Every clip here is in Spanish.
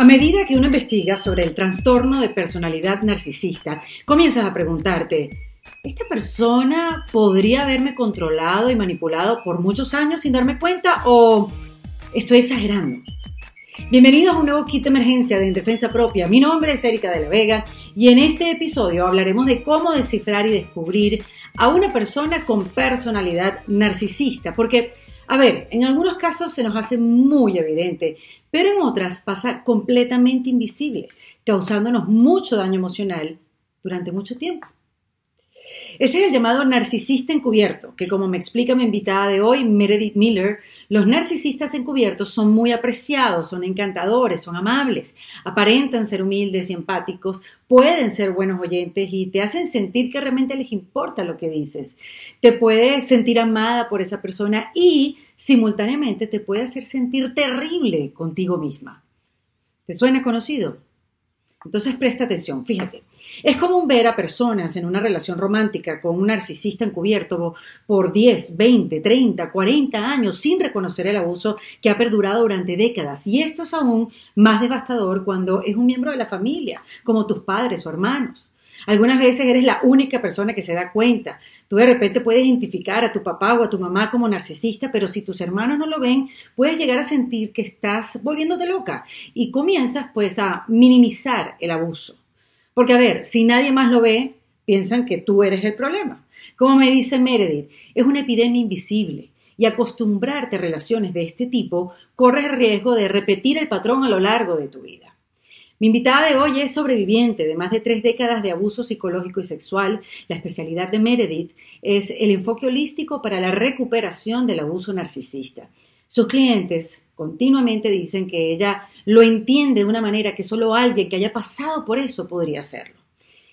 A medida que uno investiga sobre el trastorno de personalidad narcisista, comienzas a preguntarte, ¿esta persona podría haberme controlado y manipulado por muchos años sin darme cuenta o estoy exagerando? Bienvenidos a un nuevo kit de emergencia de En Defensa Propia. Mi nombre es Erika de la Vega y en este episodio hablaremos de cómo descifrar y descubrir a una persona con personalidad narcisista, porque a ver, en algunos casos se nos hace muy evidente, pero en otras pasa completamente invisible, causándonos mucho daño emocional durante mucho tiempo. Ese es el llamado narcisista encubierto, que como me explica mi invitada de hoy, Meredith Miller, los narcisistas encubiertos son muy apreciados, son encantadores, son amables, aparentan ser humildes y empáticos, pueden ser buenos oyentes y te hacen sentir que realmente les importa lo que dices. Te puedes sentir amada por esa persona y simultáneamente te puede hacer sentir terrible contigo misma. ¿Te suena conocido? Entonces presta atención, fíjate. Es común ver a personas en una relación romántica con un narcisista encubierto por 10, 20, 30, 40 años sin reconocer el abuso que ha perdurado durante décadas. Y esto es aún más devastador cuando es un miembro de la familia, como tus padres o hermanos. Algunas veces eres la única persona que se da cuenta. Tú de repente puedes identificar a tu papá o a tu mamá como narcisista, pero si tus hermanos no lo ven, puedes llegar a sentir que estás volviéndote loca y comienzas pues a minimizar el abuso. Porque, a ver, si nadie más lo ve, piensan que tú eres el problema. Como me dice Meredith, es una epidemia invisible y acostumbrarte a relaciones de este tipo corre el riesgo de repetir el patrón a lo largo de tu vida. Mi invitada de hoy es sobreviviente de más de tres décadas de abuso psicológico y sexual. La especialidad de Meredith es el enfoque holístico para la recuperación del abuso narcisista. Sus clientes continuamente dicen que ella lo entiende de una manera que solo alguien que haya pasado por eso podría hacerlo.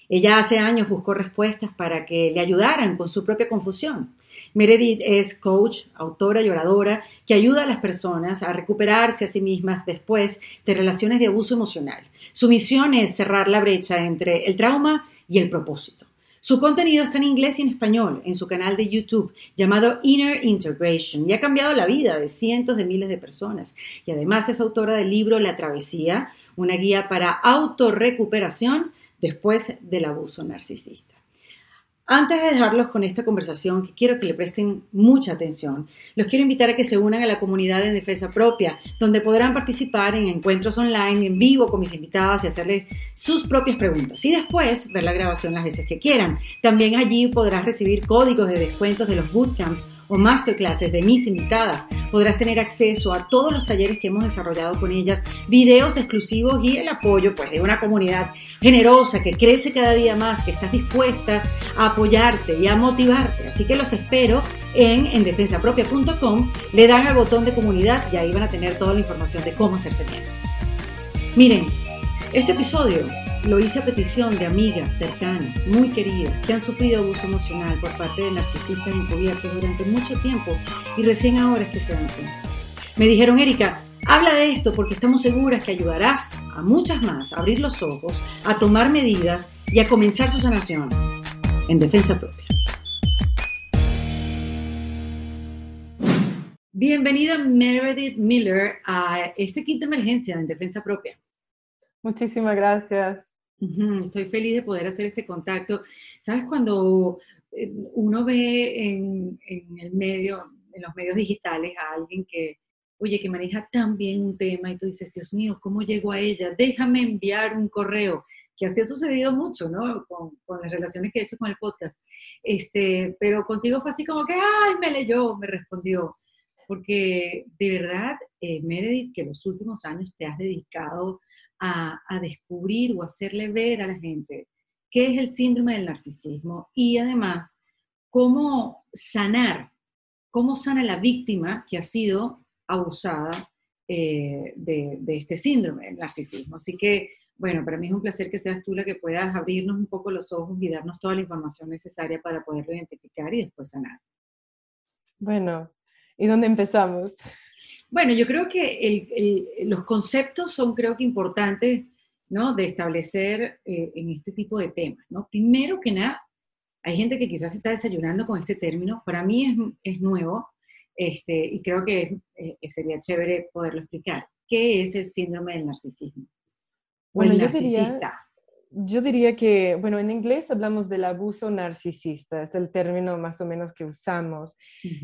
Ella hace años buscó respuestas para que le ayudaran con su propia confusión. Meredith es coach, autora y oradora que ayuda a las personas a recuperarse a sí mismas después de relaciones de abuso emocional. Su misión es cerrar la brecha entre el trauma y el propósito. Su contenido está en inglés y en español en su canal de YouTube llamado Inner Integration y ha cambiado la vida de cientos de miles de personas. Y además es autora del libro La Travesía, una guía para autorrecuperación después del abuso narcisista. Antes de dejarlos con esta conversación, que quiero que le presten mucha atención, los quiero invitar a que se unan a la comunidad de defensa propia, donde podrán participar en encuentros online en vivo con mis invitadas y hacerles sus propias preguntas. Y después ver la grabación las veces que quieran. También allí podrás recibir códigos de descuentos de los bootcamps o masterclasses de mis invitadas. Podrás tener acceso a todos los talleres que hemos desarrollado con ellas, videos exclusivos y el apoyo pues, de una comunidad generosa que crece cada día más, que está dispuesta a apoyarte y a motivarte. Así que los espero en endefensapropia.com, le dan al botón de comunidad y ahí van a tener toda la información de cómo hacerse miembros. Miren, este episodio lo hice a petición de amigas cercanas, muy queridas, que han sufrido abuso emocional por parte de narcisistas encubiertos durante mucho tiempo y recién ahora es que se dan cuenta. Me dijeron, Erika, habla de esto porque estamos seguras que ayudarás a muchas más a abrir los ojos, a tomar medidas y a comenzar su sanación en defensa propia. Bienvenida Meredith Miller a este kit de emergencia en defensa propia. Muchísimas gracias. Estoy feliz de poder hacer este contacto. Sabes, cuando eh, uno ve en, el medio, en los medios digitales a alguien que, oye, que maneja tan bien un tema y tú dices, Dios mío, ¿cómo llego a ella? Déjame enviar un correo que así ha sucedido mucho, ¿no? Con, con, las relaciones que he hecho con el podcast. Este, pero contigo fue así como que, ay, me leyó, me respondió. Porque de verdad, eh, Meredith, que los últimos años te has dedicado a, descubrir o hacerle ver a la gente qué es el síndrome del narcisismo y además cómo sanar, cómo sana la víctima que ha sido abusada eh, de, este síndrome del narcisismo. Así que bueno, para mí es un placer que seas tú la que puedas abrirnos un poco los ojos y darnos toda la información necesaria para poderlo identificar y después sanar. Bueno, ¿y dónde empezamos? Bueno, yo creo que los conceptos son creo que importantes, ¿no? De establecer eh, en este tipo de temas, ¿no? Primero que nada, hay gente que quizás está desayunando con este término, para mí es, es nuevo, este, y creo que eh, sería chévere poderlo explicar. qué es el síndrome del narcisismo. Bueno, yo diría, yo diría que, bueno, en inglés hablamos del abuso narcisista, es el término más o menos que usamos,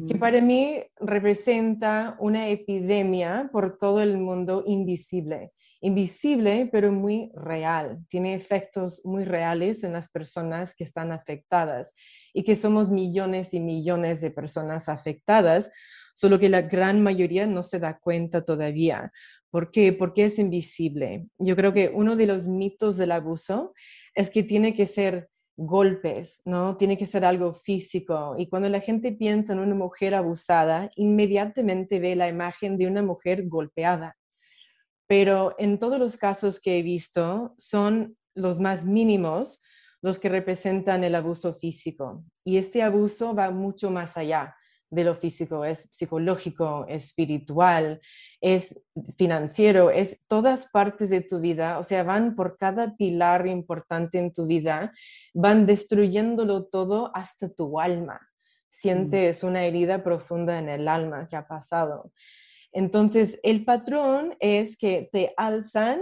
que para mí representa una epidemia por todo el mundo invisible. Invisible, pero muy real. Tiene efectos muy reales en las personas que están afectadas y que somos millones y millones de personas afectadas, solo que la gran mayoría no se da cuenta todavía. ¿Por qué? Porque es invisible. Yo creo que uno de los mitos del abuso es que tiene que ser golpes, ¿no? Tiene que ser algo físico. Y cuando la gente piensa en una mujer abusada, inmediatamente ve la imagen de una mujer golpeada. Pero en todos los casos que he visto, son los más mínimos los que representan el abuso físico. Y este abuso va mucho más allá de lo físico, es psicológico, espiritual, es financiero, es todas partes de tu vida, o sea, van por cada pilar importante en tu vida, van destruyéndolo todo hasta tu alma. Mm. Sientes una herida profunda en el alma que ha pasado. Entonces, el patrón es que te alzan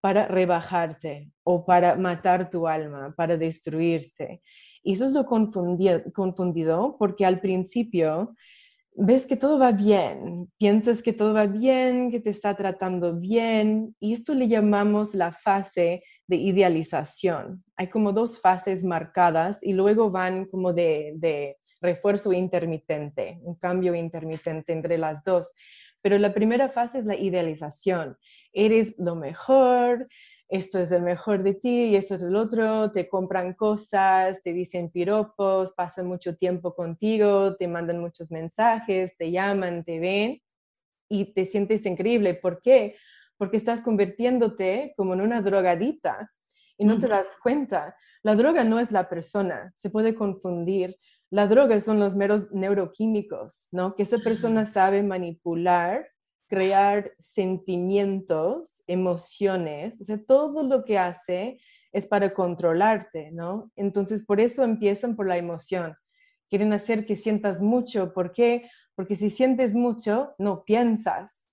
para rebajarte o para matar tu alma, para destruirte. Y eso es lo confundido, porque al principio ves que todo va bien, piensas que todo va bien, que te está tratando bien, y esto le llamamos la fase de idealización. Hay como dos fases marcadas y luego van como de, de refuerzo intermitente, un cambio intermitente entre las dos. Pero la primera fase es la idealización. Eres lo mejor, esto es el mejor de ti y esto es el otro, te compran cosas, te dicen piropos, pasan mucho tiempo contigo, te mandan muchos mensajes, te llaman, te ven y te sientes increíble. ¿Por qué? Porque estás convirtiéndote como en una drogadita y no te das cuenta. La droga no es la persona, se puede confundir. La droga son los meros neuroquímicos, ¿no? Que esa persona sabe manipular crear sentimientos, emociones, o sea, todo lo que hace es para controlarte, ¿no? Entonces, por eso empiezan por la emoción. Quieren hacer que sientas mucho. ¿Por qué? Porque si sientes mucho, no piensas.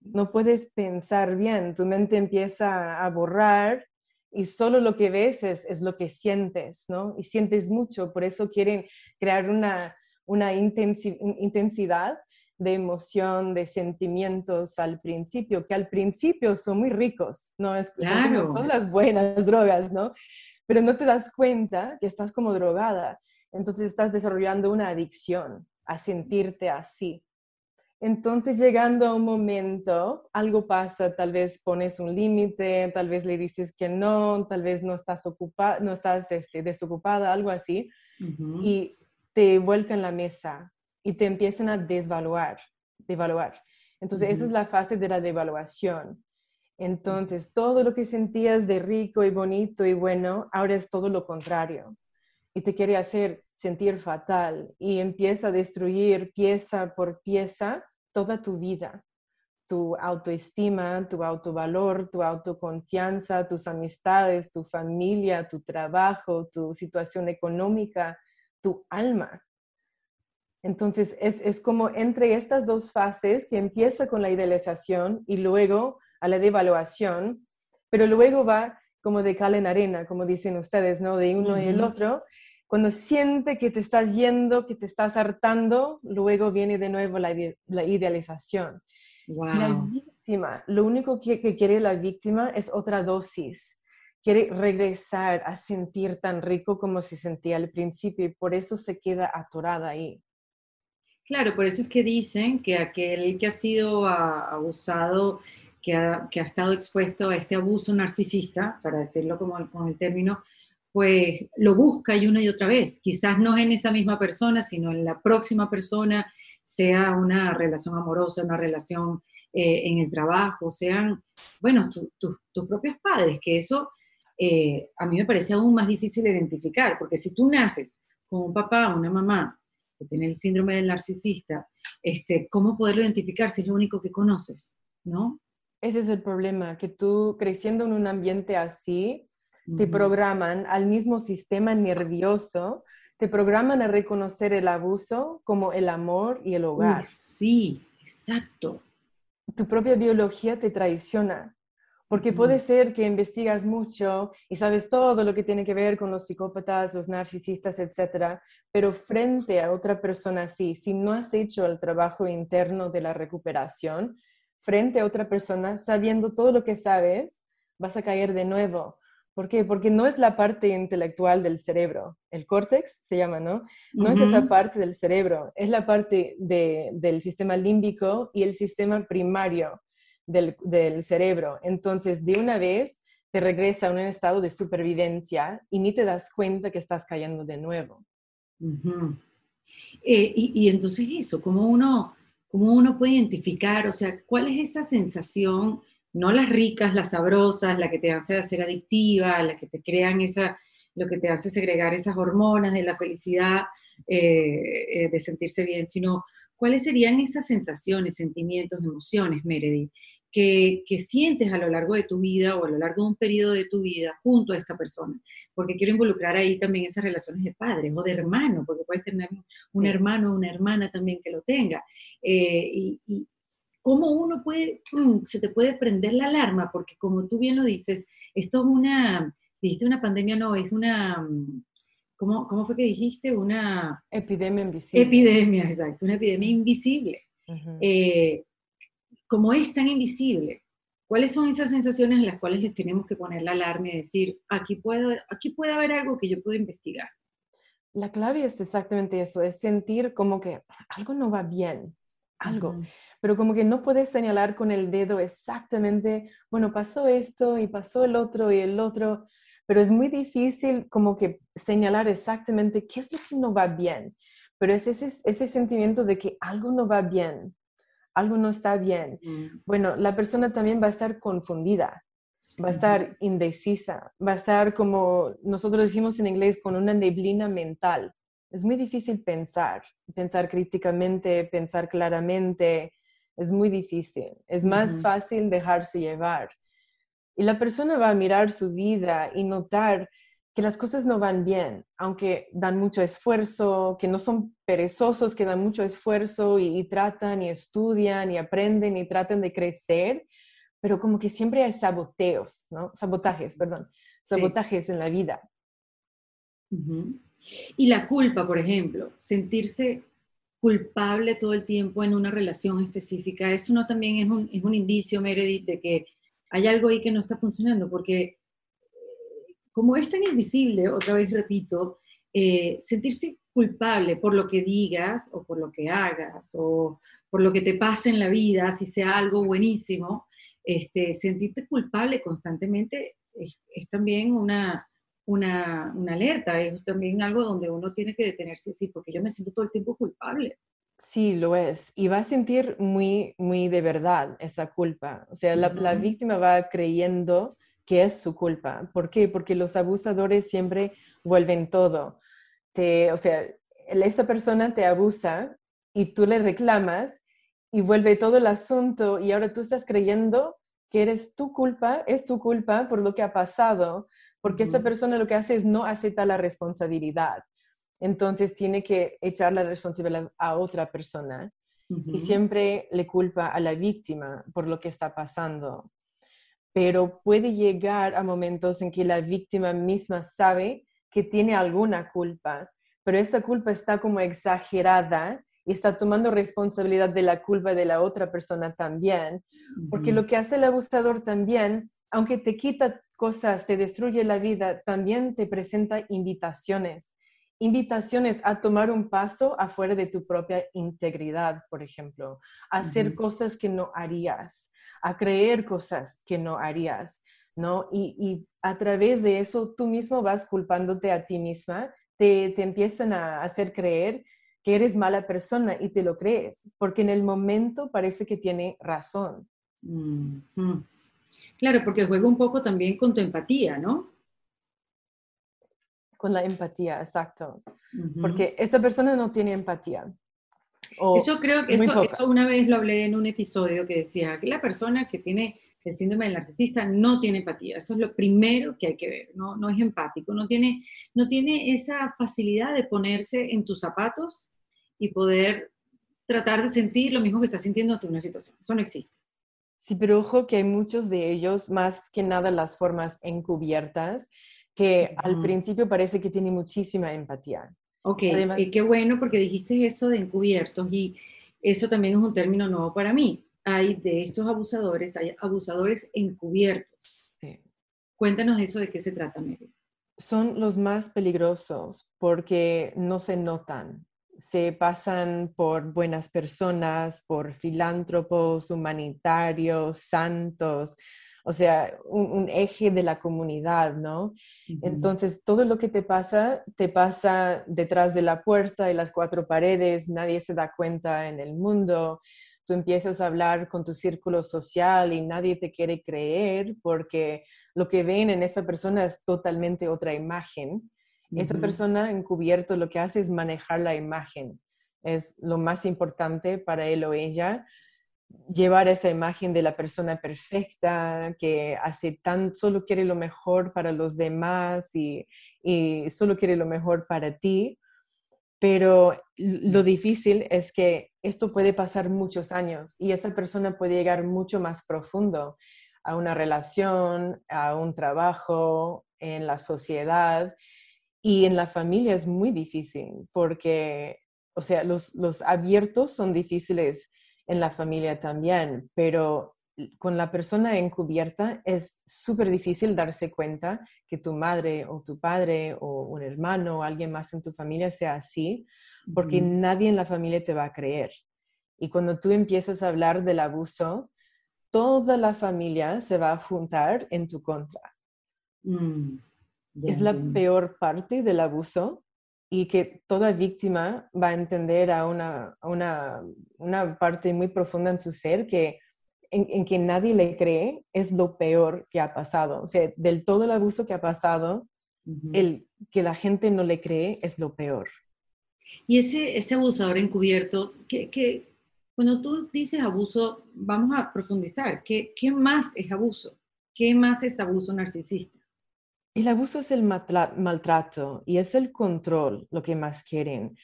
No puedes pensar bien. Tu mente empieza a borrar y solo lo que ves es, es lo que sientes, ¿no? Y sientes mucho. Por eso quieren crear una, una intensidad de emoción, de sentimientos al principio, que al principio son muy ricos, ¿no? Es, claro. Son las buenas drogas, ¿no? Pero no te das cuenta que estás como drogada. Entonces estás desarrollando una adicción a sentirte así. Entonces, llegando a un momento, algo pasa, tal vez pones un límite, tal vez le dices que no, tal vez no estás ocupada, no estás este, desocupada, algo así, y te vuelca en la mesa, y te empiezan a desvaluar, devaluar. Entonces, esa es la fase de la devaluación. Entonces, todo lo que sentías de rico y bonito y bueno, ahora es todo lo contrario. Y te quiere hacer sentir fatal y empieza a destruir pieza por pieza toda tu vida. Tu autoestima, tu autovalor, tu autoconfianza, tus amistades, tu familia, tu trabajo, tu situación económica, tu alma. Entonces, es, como entre estas dos fases que empieza con la idealización y luego a la devaluación, pero luego va como de cal en arena, como dicen ustedes, ¿no? De uno y el otro. Cuando siente que te estás yendo, que te estás hartando, luego viene de nuevo la, idealización. La víctima, lo único que, que quiere la víctima es otra dosis quiere regresar a sentir tan rico como se sentía al principio y por eso se queda atorada ahí. Claro, por eso es que dicen que aquel que ha sido abusado, que ha, estado expuesto a este abuso narcisista, para decirlo como con el término, pues lo busca y una y otra vez. Quizás no en esa misma persona, sino en la próxima persona, sea una relación amorosa, una relación eh, en el trabajo, sean, bueno, tus propios padres, que eso eh, a mí me parece aún más difícil de identificar, porque si tú naces con un papá, una mamá que tiene el síndrome del narcisista, este, ¿cómo poderlo identificar si es lo único que conoces? ¿No? Ese es el problema, que tú creciendo en un ambiente así, te programan al mismo sistema nervioso, te programan a reconocer el abuso como el amor y el hogar. sí, exacto. tu propia biología te traiciona. Porque puede ser que investigas mucho y sabes todo lo que tiene que ver con los psicópatas, los narcisistas, etcétera, pero frente a otra persona así, si no has hecho el trabajo interno de la recuperación, frente a otra persona, sabiendo todo lo que sabes, vas a caer de nuevo. ¿Por qué? Porque no es la parte intelectual del cerebro. El córtex se llama, ¿no? No es esa parte del cerebro, es la parte del sistema límbico y el sistema primario del, cerebro. Entonces, de una vez te regresa a un estado de supervivencia y ni te das cuenta que estás cayendo de nuevo. Eh, y, entonces eso, ¿cómo uno, ¿cómo uno puede identificar, o sea, cuál es esa sensación, no las ricas, las sabrosas, la que te hace ser adictiva, la que te crean esa, lo que te hace segregar esas hormonas de la felicidad, eh, eh, de sentirse bien, sino cuáles serían esas sensaciones, sentimientos, emociones, Meredith, que, sientes a lo largo de tu vida o a lo largo de un periodo de tu vida junto a esta persona. Porque quiero involucrar ahí también esas relaciones de padres o de hermanos, porque puedes tener un hermano o una hermana también que lo tenga. Eh, y, cómo uno puede, mm, se te puede prender la alarma, porque como tú bien lo dices, esto es una, dijiste una pandemia, no, es una, mm, ¿cómo, cómo fue que dijiste? Una... Epidemia invisible. Epidemia, exacto, una epidemia invisible como es tan invisible, ¿cuáles son esas sensaciones en las cuales les tenemos que poner la alarma y decir, aquí, puedo, aquí puede haber algo que yo puedo investigar? La clave es exactamente eso, es sentir como que algo no va bien, algo, pero como que no puedes señalar con el dedo exactamente, bueno, pasó esto y pasó el otro y el otro, pero es muy difícil como que señalar exactamente qué es lo que no va bien, pero es ese, ese sentimiento de que algo no va bien, algo no está bien. Mm. Bueno, la persona también va a estar confundida, va a estar indecisa, va a estar como nosotros decimos en inglés, con una neblina mental. Es muy difícil pensar, pensar críticamente, pensar claramente, es muy difícil. Es más fácil dejarse llevar. Y la persona va a mirar su vida y notar que las cosas no van bien, aunque dan mucho esfuerzo, que no son perezosos, que dan mucho esfuerzo y, tratan y estudian y aprenden y tratan de crecer, pero como que siempre hay saboteos, ¿no? Sabotajes, perdón, sabotajes en la vida. Y la culpa, por ejemplo, sentirse culpable todo el tiempo en una relación específica, eso no también es un, es un indicio, Meredith, de que hay algo ahí que no está funcionando, porque como es tan invisible, otra vez repito, eh, sentirse culpable por lo que digas o por lo que hagas o por lo que te pase en la vida, si sea algo buenísimo, este, sentirte culpable constantemente es, también una, una, alerta, es también algo donde uno tiene que detenerse sí, porque yo me siento todo el tiempo culpable. Sí, lo es. Y va a sentir muy, muy de verdad esa culpa. O sea, la, la víctima va creyendo que es su culpa. ¿Por qué? Porque los abusadores siempre vuelven todo. Te, o sea, esa persona te abusa y tú le reclamas y vuelve todo el asunto y ahora tú estás creyendo que eres tu culpa, es tu culpa por lo que ha pasado, porque esa persona lo que hace es no acepta la responsabilidad. Entonces tiene que echar la responsabilidad a otra persona y siempre le culpa a la víctima por lo que está pasando pero puede llegar a momentos en que la víctima misma sabe que tiene alguna culpa, pero esa culpa está como exagerada y está tomando responsabilidad de la culpa de la otra persona también, porque lo que hace el abusador también, aunque te quita cosas, te destruye la vida, también te presenta invitaciones, invitaciones a tomar un paso afuera de tu propia integridad, por ejemplo, a hacer cosas que no harías, a creer cosas que no harías, ¿no? Y, a través de eso tú mismo vas culpándote a ti misma, te, te empiezan a hacer creer que eres mala persona y te lo crees, porque en el momento parece que tiene razón. Claro, porque juega un poco también con tu empatía, ¿no? Con la empatía, exacto. Porque esta persona no tiene empatía eso creo que eso, eso, una vez lo hablé en un episodio que decía que la persona que tiene el síndrome del narcisista no tiene empatía. Eso es lo primero que hay que ver. No, no es empático, no tiene, no tiene esa facilidad de ponerse en tus zapatos y poder tratar de sentir lo mismo que estás sintiendo ante una situación. Eso no existe. Sí, pero ojo que hay muchos de ellos, más que nada las formas encubiertas, que al principio parece que tienen muchísima empatía. Ok, y qué bueno porque dijiste eso de encubiertos y eso también es un término nuevo para mí. Hay de estos abusadores, hay abusadores encubiertos. Sí. Cuéntanos eso de qué se trata, Mary. Son los más peligrosos porque no se notan, se pasan por buenas personas, por filántropos, humanitarios, santos, o sea, un, eje de la comunidad, ¿no? Entonces, todo lo que te pasa, te pasa detrás de la puerta y las cuatro paredes, nadie se da cuenta en el mundo. Tú empiezas a hablar con tu círculo social y nadie te quiere creer porque lo que ven en esa persona es totalmente otra imagen esa persona encubierto lo que hace es manejar la imagen. Es lo más importante para él o ella llevar esa imagen de la persona perfecta, que hace tan, solo quiere lo mejor para los demás y, y solo quiere lo mejor para ti. Pero lo difícil es que esto puede pasar muchos años y esa persona puede llegar mucho más profundo a una relación, a un trabajo, en la sociedad y en la familia es muy difícil porque, o sea, los, los abiertos son difíciles en la familia también, pero con la persona encubierta es súper difícil darse cuenta que tu madre o tu padre o un hermano o alguien más en tu familia sea así, porque nadie en la familia te va a creer. Y cuando tú empiezas a hablar del abuso, toda la familia se va a juntar en tu contra. Mm es la peor parte del abuso y que toda víctima va a entender a una, una, una parte muy profunda en su ser que en, que nadie le cree es lo peor que ha pasado. O sea, del todo el abuso que ha pasado, el que la gente no le cree es lo peor. Y ese, ese abusador encubierto, que, que cuando tú dices abuso, vamos a profundizar. ¿Qué, ¿Qué más es abuso? ¿Qué más es abuso narcisista? El abuso es el maltrato y es el control lo que más quieren.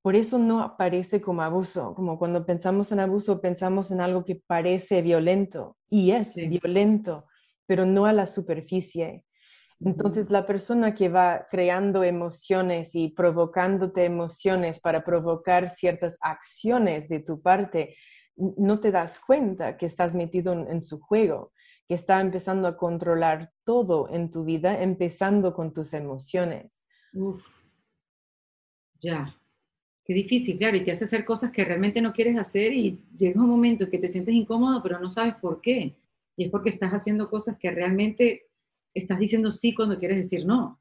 Por eso no aparece como abuso, como cuando pensamos en abuso pensamos en algo que parece violento y es violento, pero no a la superficie. Entonces la persona que va creando emociones y provocándote emociones para provocar ciertas acciones de tu parte, no te das cuenta que estás metido en su juego que está empezando a controlar todo en tu vida, empezando con tus emociones. Uf. Ya. Qué difícil, claro, y te hace hacer cosas que realmente no quieres hacer y llega un momento que te sientes incómodo, pero no sabes por qué. Y es porque estás haciendo cosas que realmente estás diciendo sí cuando quieres decir no.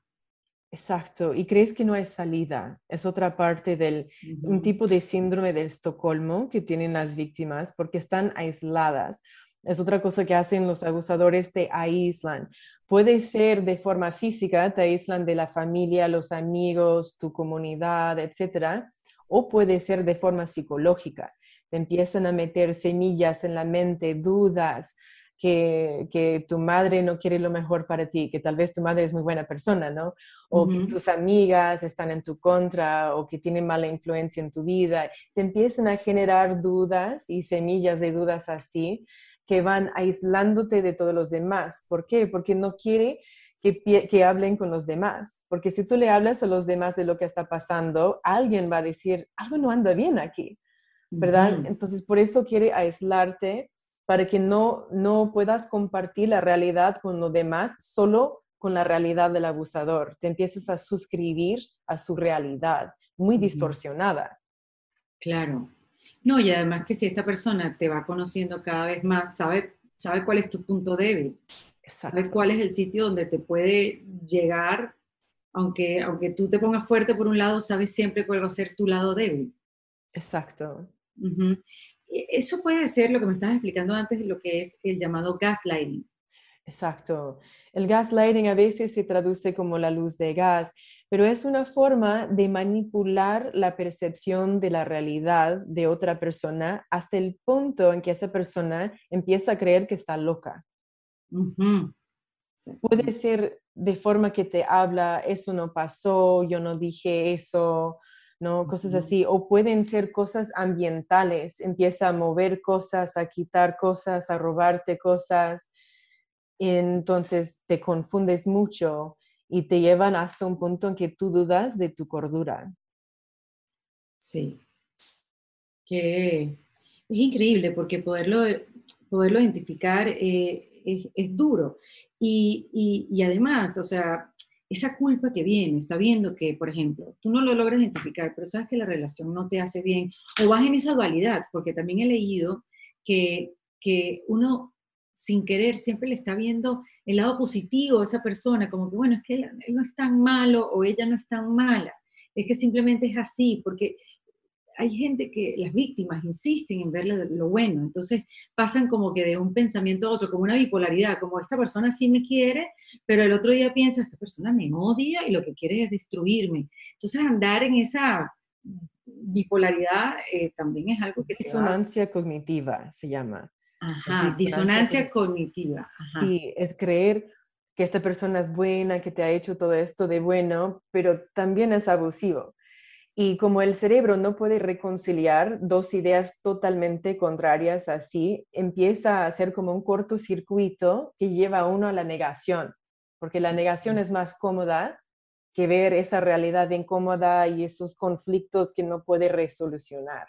Exacto, y crees que no hay salida. Es otra parte del un tipo de síndrome del Estocolmo que tienen las víctimas porque están aisladas es otra cosa que hacen los abusadores, te aíslan. Puede ser de forma física, te aíslan de la familia, los amigos, tu comunidad, etc. O puede ser de forma psicológica. Te empiezan a meter semillas en la mente, dudas, que, que, tu madre no quiere lo mejor para ti, que tal vez tu madre es muy buena persona, ¿no? O que tus amigas están en tu contra o que tienen mala influencia en tu vida. Te empiezan a generar dudas y semillas de dudas así que van aislándote de todos los demás. ¿Por qué? Porque no quiere que, que, hablen con los demás. Porque si tú le hablas a los demás de lo que está pasando, alguien va a decir, algo no anda bien aquí, ¿verdad? Entonces, por eso quiere aislarte para que no, no puedas compartir la realidad con los demás, solo con la realidad del abusador. Te empiezas a suscribir a su realidad, muy distorsionada. Claro, no, y además que si esta persona te va conociendo cada vez más, sabe, sabe cuál es tu punto débil, sabe cuál es el sitio donde te puede llegar, aunque, aunque tú te pongas fuerte por un lado, sabes siempre cuál va a ser tu lado débil. Exacto. E, eso puede ser lo que me estabas explicando antes, lo que es el llamado gaslighting. Exacto. El gaslighting a veces se traduce como la luz de gas, pero es una forma de manipular la percepción de la realidad de otra persona hasta el punto en que esa persona empieza a creer que está loca. Puede ser de forma que te habla, eso no pasó, yo no dije eso, ¿no? Cosas así, o pueden ser cosas ambientales, empieza a mover cosas, a quitar cosas, a robarte cosas, entonces te confundes mucho y te llevan hasta un punto en que tú dudas de tu cordura. Sí, que es increíble porque poderlo, poderlo identificar eh, es, duro. Y, y, además, o sea, esa culpa que viene sabiendo que, por ejemplo, tú no lo logras identificar, pero sabes que la relación no te hace bien, o vas en esa dualidad, porque también he leído que, que uno sin querer siempre le está viendo el lado positivo a esa persona, como que, bueno, es que él, él no es tan malo o ella no es tan mala, es que simplemente es así, porque hay gente que las víctimas insisten en ver lo bueno, entonces pasan como que de un pensamiento a otro, como una bipolaridad, como esta persona sí me quiere, pero el otro día piensa, esta persona me odia y lo que quiere es destruirme. Entonces andar en esa bipolaridad eh, también es algo que... Disonancia cognitiva se llama. Ajá, disonancia, cognitiva. Sí, es creer que esta persona es buena, que te ha hecho todo esto de bueno, pero también es abusivo. Y como el cerebro no puede reconciliar dos ideas totalmente contrarias así, empieza a ser como un cortocircuito que lleva a uno a la negación, porque la negación es más cómoda que ver esa realidad incómoda y esos conflictos que no puede resolucionar.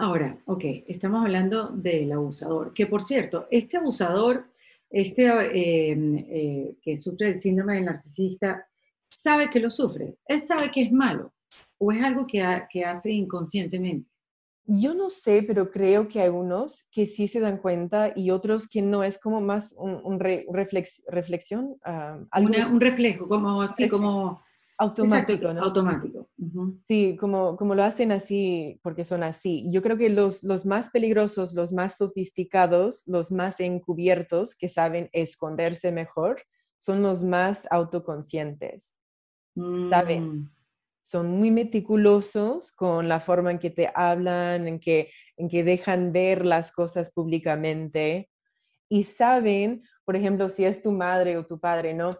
Ahora, ok, estamos hablando del abusador, que por cierto, este abusador, este eh, eh, que sufre del síndrome del narcisista, sabe que lo sufre, él sabe que es malo o es algo que, que hace inconscientemente. Yo no sé, pero creo que hay unos que sí se dan cuenta y otros que no, es como más un, reflexión. Ah, un reflejo, como así, como... Automático, ¿no? Automático. Sí, como, como lo hacen así, porque son así. Yo creo que los, los más peligrosos, los más sofisticados, los más encubiertos, que saben esconderse mejor, son los más autoconscientes. ¿saben? Mm. Son muy meticulosos con la forma en que te hablan, en que, en que dejan ver las cosas públicamente y saben, por ejemplo, si es tu madre o tu padre, ¿no?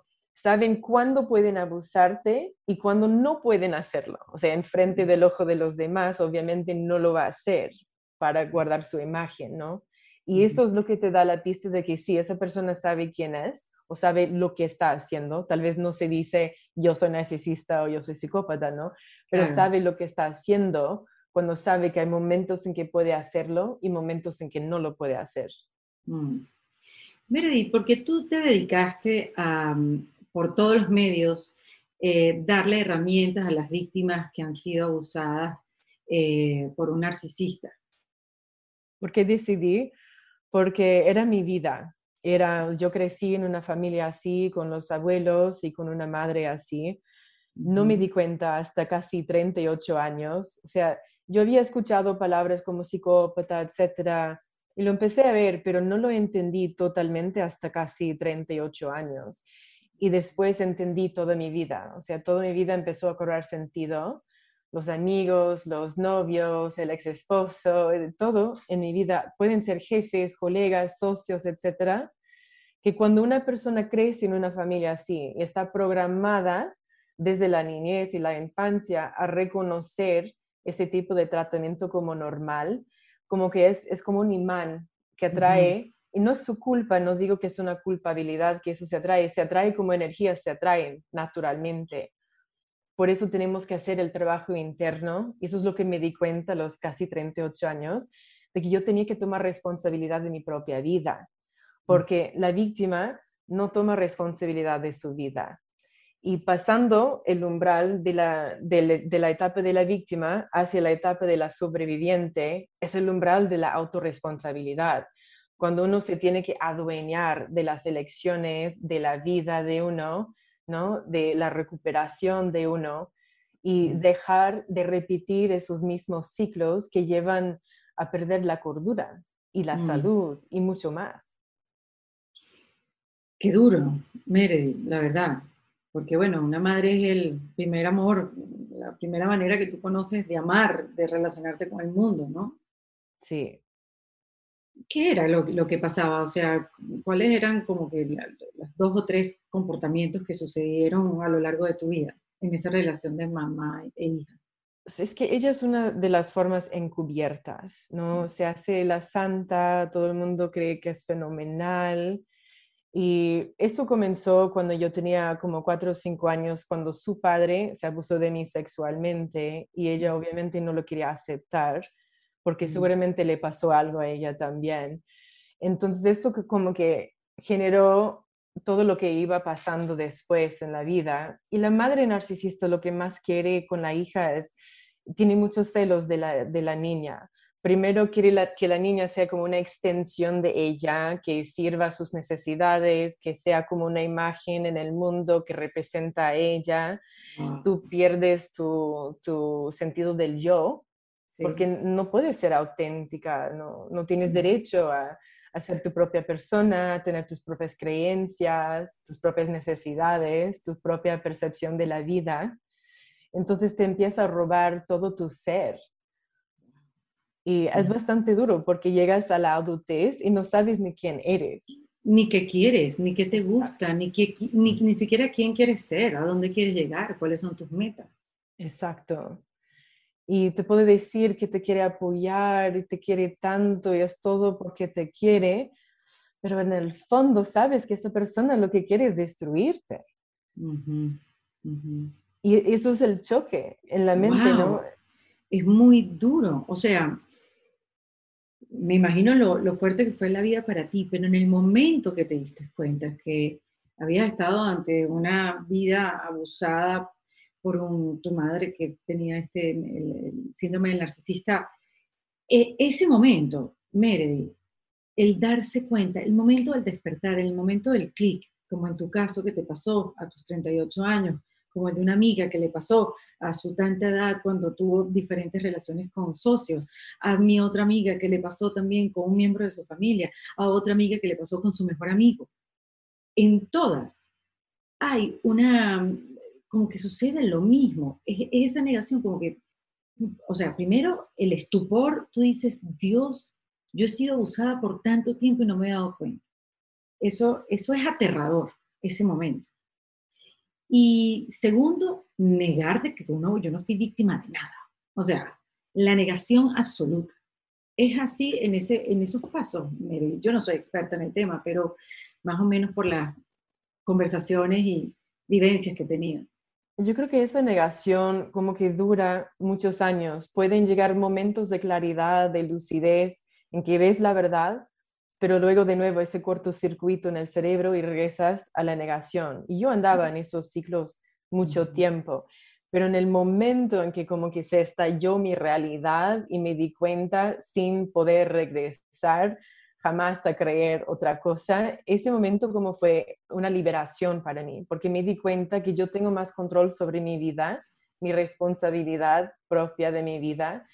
Saben cuándo pueden abusarte y cuándo no pueden hacerlo. O sea, en frente del ojo de los demás, obviamente no lo va a hacer para guardar su imagen, ¿no? Y eso es lo que te da la pista de que sí, esa persona sabe quién es o sabe lo que está haciendo. Tal vez no se dice yo soy narcisista o yo soy psicópata, ¿no? Pero sabe lo que está haciendo cuando sabe que hay momentos en que puede hacerlo y momentos en que no lo puede hacer. Mm. Meredith, porque tú te dedicaste a, mm, por todos los medios, eh, darle herramientas a las víctimas que han sido abusadas eh, por un narcisista. ¿Por qué decidí? Porque era mi vida. Era, yo crecí en una familia así, con los abuelos y con una madre así. No me di cuenta hasta casi 38 años. O sea, yo había escuchado palabras como psicópata, etcétera, y lo empecé a ver, pero no lo entendí totalmente hasta casi 38 años. Y después entendí toda mi vida. O sea, toda mi vida empezó a cobrar sentido. Los amigos, los novios, el ex esposo, todo en mi vida pueden ser jefes, colegas, socios, etcétera, que cuando una persona crece en una familia así y está programada desde la niñez y la infancia a reconocer ese tipo de tratamiento como normal, como que es, es como un imán que atrae, y no es su culpa, no digo que es una culpabilidad, que eso se atrae, se atrae como energía, se atraen naturalmente. Por eso tenemos que hacer el trabajo interno, y eso es lo que me di cuenta a los casi 38 años, de que yo tenía que tomar responsabilidad de mi propia vida porque la víctima no toma responsabilidad de su vida. Y pasando el umbral de la, de, la etapa de la víctima hacia la etapa de la sobreviviente, es el umbral de la autorresponsabilidad cuando uno se tiene que adueñar de las elecciones, de la vida de uno, ¿no? de la recuperación de uno y dejar de repetir esos mismos ciclos que llevan a perder la cordura y la mm. salud y mucho más. Qué duro, Meredith, la verdad. Porque bueno, una madre es el primer amor, la primera manera que tú conoces de amar, de relacionarte con el mundo, ¿no? Sí. ¿Qué era lo, que pasaba? O sea, ¿cuáles eran como que los dos o tres comportamientos que sucedieron a lo largo de tu vida? en esa relación de mamá e hija. Es que ella es una de las formas encubiertas, ¿no? Se hace la santa, todo el mundo cree que es fenomenal. Y esto comenzó cuando yo tenía como cuatro o cinco años, cuando su padre se abusó de mí sexualmente y ella obviamente no lo quería aceptar porque seguramente le pasó algo a ella también. Entonces esto como que generó todo lo que iba pasando después en la vida. Y la madre narcisista lo que más quiere con la hija es, tiene muchos celos de la, de la niña. Primero quiere que la niña sea como una extensión de ella, que sirva a sus necesidades, que sea como una imagen en el mundo que representa a ella. Tú pierdes tu, tu, sentido del yo, porque no puedes ser auténtica, no, no tienes derecho a, a ser tu propia persona, tener tus propias creencias, tus propias necesidades, tu propia percepción de la vida. Entonces te empieza a robar todo tu ser. Y es bastante duro porque llegas a la adultez y no sabes ni quién eres. Ni qué quieres, ni qué te gusta, ni, qué, ni, ni siquiera quién quieres ser, a dónde quieres llegar, cuáles son tus metas. Exacto y te puede decir que te quiere apoyar y te quiere tanto y es todo porque te quiere, pero en el fondo sabes que esa persona lo que quiere es destruirte. Y eso es el choque en la mente, ¿no? Es muy duro, o sea, me imagino lo, lo, fuerte que fue la vida para ti, pero en el momento que te diste cuenta que habías estado ante una vida abusada por tu madre que tenía este el, síndrome del narcisista, e, ese momento, Meredith, el darse cuenta, el momento del despertar, el momento del clic, como en tu caso que te pasó a tus 38 años, como el de una amiga que le pasó a su tanta edad cuando tuvo diferentes relaciones con socios, a mi otra amiga que le pasó también con un miembro de su familia, a otra amiga que le pasó con su mejor amigo. En todas hay una, como que sucede lo mismo. Es, esa negación como que, o sea, primero el estupor, tú dices, Dios, yo he sido abusada por tanto tiempo y no me he dado cuenta. Eso, eso es aterrador, ese momento. Y segundo, negarte que no, yo no fui víctima de nada. O sea, la negación absoluta. Es así en, ese, en esos pasos. Yo no soy experta en el tema, pero más o menos por las conversaciones y vivencias que he tenido. Yo creo que esa negación como que dura muchos años. Pueden llegar momentos de claridad, de lucidez, en que ves la verdad, pero luego de nuevo ese cortocircuito en el cerebro y regresas a la negación. Y yo andaba en esos ciclos mucho tiempo, pero en el momento en que como que se estalló mi realidad y me di cuenta sin poder regresar, jamás a creer otra cosa, ese momento como fue una liberación para mí, porque me di cuenta que yo tengo más control sobre mi vida, mi responsabilidad propia de mi vida,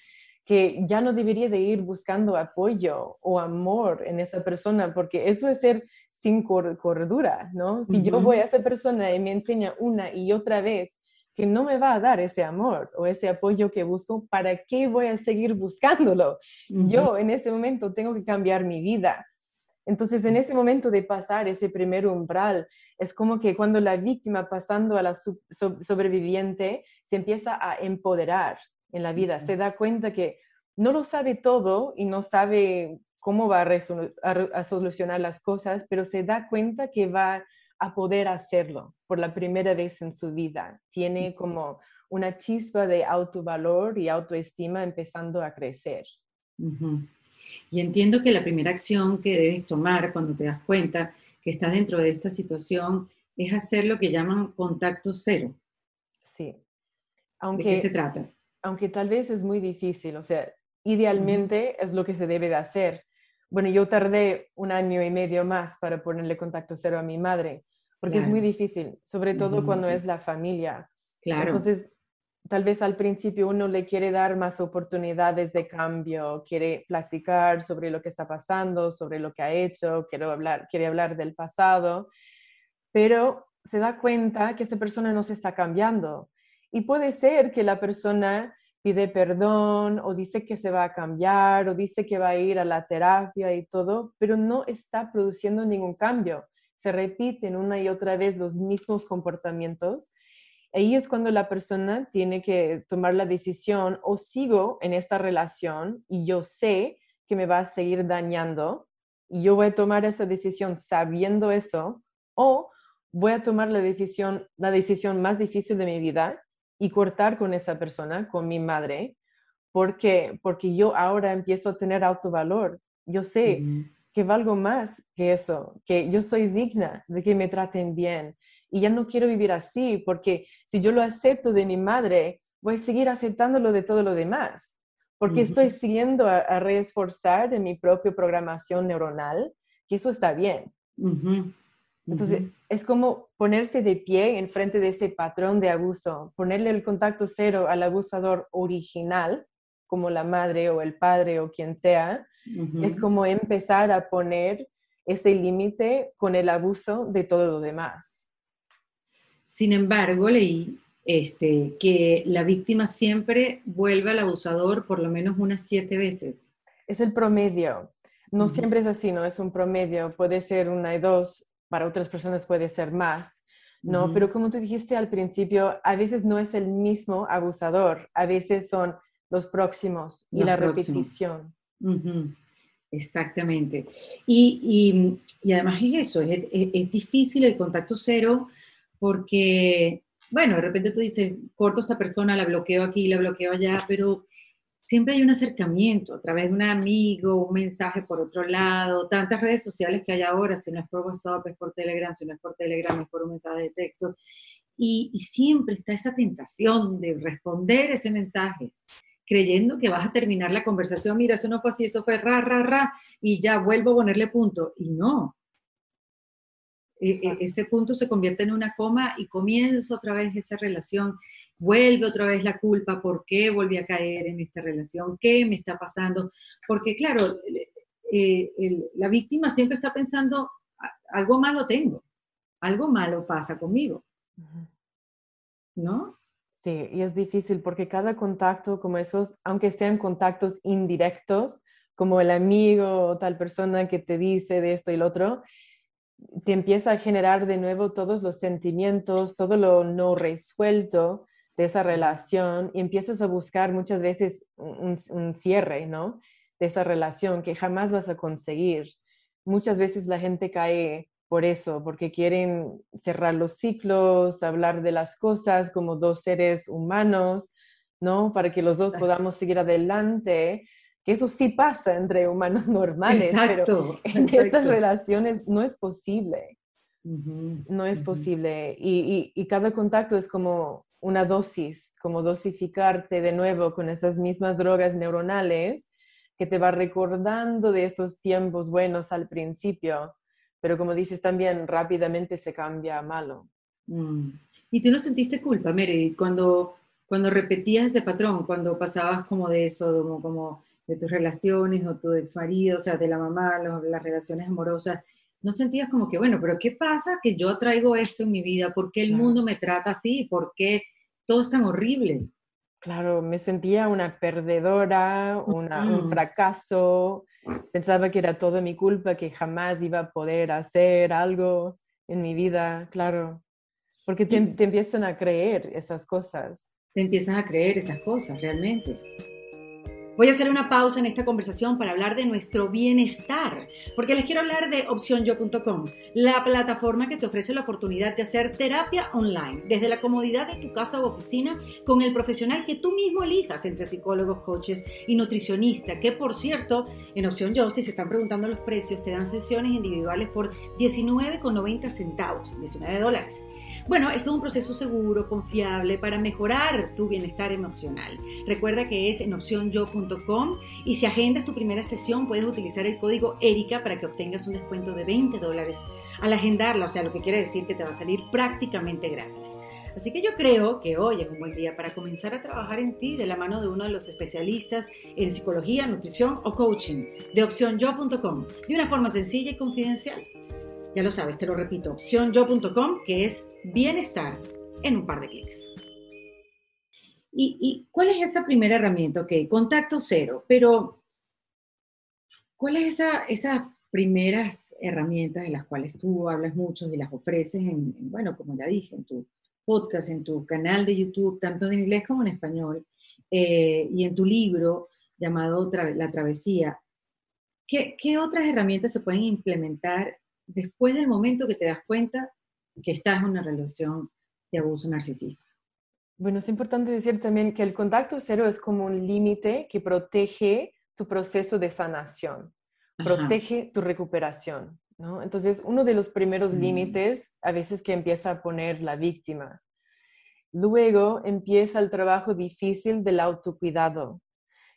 que ya no debería de ir buscando apoyo o amor en esa persona, porque eso es ser sin cordura, ¿no? Si yo voy a esa persona y me enseña una y otra vez que no me va a dar ese amor o ese apoyo que busco, ¿para qué voy a seguir buscándolo? Yo en ese momento tengo que cambiar mi vida. Entonces, en ese momento de pasar ese primer umbral, es como que cuando la víctima pasando a la sobreviviente se empieza a empoderar en la vida, se da cuenta que no lo sabe todo y no sabe cómo va a solucionar las cosas, pero se da cuenta que va a poder hacerlo por la primera vez en su vida. Tiene como una chispa de autovalor y autoestima empezando a crecer. Y entiendo que la primera acción que debes tomar cuando te das cuenta que estás dentro de esta situación es hacer lo que llaman contacto cero. Sí. Aunque, ¿De qué se trata? Aunque tal vez es muy difícil, o sea, idealmente es lo que se debe de hacer, bueno, yo tardé un año y medio más para ponerle contacto cero a mi madre, porque es muy difícil, sobre todo cuando es la familia. Claro. Entonces, tal vez al principio uno le quiere dar más oportunidades de cambio, quiere platicar sobre lo que está pasando, sobre lo que ha hecho, quiere hablar, quiere hablar del pasado, pero se da cuenta que esa persona no se está cambiando. Y puede ser que la persona pide perdón o dice que se va a cambiar o dice que va a ir a la terapia y todo, pero no está produciendo ningún cambio. Se repiten una y otra vez los mismos comportamientos. ahí es cuando la persona tiene que tomar la decisión o sigo en esta relación y yo sé que me va a seguir dañando y yo voy a tomar esa decisión sabiendo eso o voy a tomar la decisión, la decisión más difícil de mi vida y cortar con esa persona, con mi madre, porque, porque yo ahora empiezo a tener autovalor. Yo sé que valgo más que eso, que yo soy digna de que me traten bien. Y ya no quiero vivir así, porque si yo lo acepto de mi madre, voy a seguir aceptándolo de todo lo demás porque estoy siguiendo a, a, reesforzar en mi propia programación neuronal, que eso está bien. Entonces, es como ponerse de pie en frente de ese patrón de abuso, ponerle el contacto cero al abusador original, como la madre o el padre o quien sea, es como empezar a poner ese límite con el abuso de todo lo demás. Sin embargo, leí este, que la víctima siempre vuelve al abusador por lo menos unas siete veces. Es el promedio. No siempre es así, ¿no? Es un promedio. Puede ser una y dos, para otras personas puede ser más, ¿no? Pero como tú dijiste al principio, a veces no es el mismo abusador, a veces son los próximos y la repetición. Exactamente. Y, además es eso, es, es difícil el contacto cero porque bueno, de repente tú dices, corto a esta persona, la bloqueo aquí, la bloqueo allá, pero siempre hay un acercamiento a través de un amigo, un mensaje por otro lado, tantas redes sociales que hay ahora, si no es por WhatsApp, es por Telegram, si no es por Telegram, es por un mensaje de texto. Y, y siempre está esa tentación de responder ese mensaje, creyendo que vas a terminar la conversación, mira, eso no fue así, eso fue ra, ra, ra, y ya vuelvo a ponerle punto. Y no, e, e, ese punto se convierte en una coma y comienza otra vez esa relación, vuelve otra vez la culpa, ¿por qué volví a caer en esta relación? ¿Qué me está pasando? Porque claro, eh, la víctima siempre está pensando, algo malo tengo, algo malo pasa conmigo, ¿no? Sí, y es difícil porque cada contacto como esos, aunque sean contactos indirectos, como el amigo o tal persona que te dice de esto y lo otro, te empieza a generar de nuevo todos los sentimientos, todo lo no resuelto de esa relación y empiezas a buscar muchas veces un, cierre, ¿no? De esa relación que jamás vas a conseguir. Muchas veces la gente cae por eso, porque quieren cerrar los ciclos, hablar de las cosas como dos seres humanos, ¿no? Para que los dos podamos seguir adelante, que eso sí pasa entre humanos normales, pero en estas relaciones no es posible. no es posible. Y, y, cada contacto es como una dosis, como dosificarte de nuevo con esas mismas drogas neuronales que te va recordando de esos tiempos buenos al principio, pero como dices también rápidamente se cambia a malo. Mm. ¿Y tú no sentiste culpa, Meredith, cuando, cuando repetías ese patrón, cuando pasabas como de eso, como, como de tus relaciones o tu ex marido, o sea, de la mamá, las relaciones amorosas, no sentías como que, bueno, pero ¿qué pasa que yo traigo esto en mi vida? ¿Por qué el mundo me trata así? ¿Por qué todo es tan horrible? Claro, me sentía una perdedora, un fracaso. Pensaba que era todo mi culpa, que jamás iba a poder hacer algo en mi vida, claro. Porque te, te empiezan a creer esas cosas. Te empiezan a creer esas cosas, realmente. Voy a hacer una pausa en esta conversación para hablar de nuestro bienestar, porque les quiero hablar de opcionyo.com, la plataforma que te ofrece la oportunidad de hacer terapia online desde la comodidad de tu casa o oficina con el profesional que tú mismo elijas entre psicólogos, coaches y nutricionista, que por cierto, en Opción Yo, si se están preguntando los precios, te dan sesiones individuales por 19,90 centavos, 19 dólares. Bueno, esto es un proceso seguro, confiable para mejorar tu bienestar emocional. Recuerda que es en opcionyo.com y si agendas tu primera sesión puedes utilizar el código ERICA para que obtengas un descuento de 20 dólares al agendarla, o sea, lo que quiere decir que te va a salir prácticamente gratis. Así que yo creo que hoy es un buen día para comenzar a trabajar en ti de la mano de uno de los especialistas en psicología, nutrición o coaching de opcionyo.com de una forma sencilla y confidencial. Ya lo sabes, te lo repito, opcionyo.com, que es bienestar en un par de clics. ¿Y, cuál es esa primera herramienta? Ok, contacto cero, pero ¿cuál es esa, esas primeras herramientas de las cuales tú hablas mucho y las ofreces en, bueno, como ya dije, en tu podcast, en tu canal de YouTube, tanto en inglés como en español, eh, y en tu libro llamado La Travesía, ¿qué, ¿qué otras herramientas se pueden implementar después del momento que te das cuenta que estás en una relación de abuso narcisista? Bueno, es importante decir también que el contacto cero es como un límite que protege tu proceso de sanación, protege tu recuperación. ¿no? Entonces, uno de los primeros mm. límites a veces que empieza a poner la víctima. Luego empieza el trabajo difícil del autocuidado,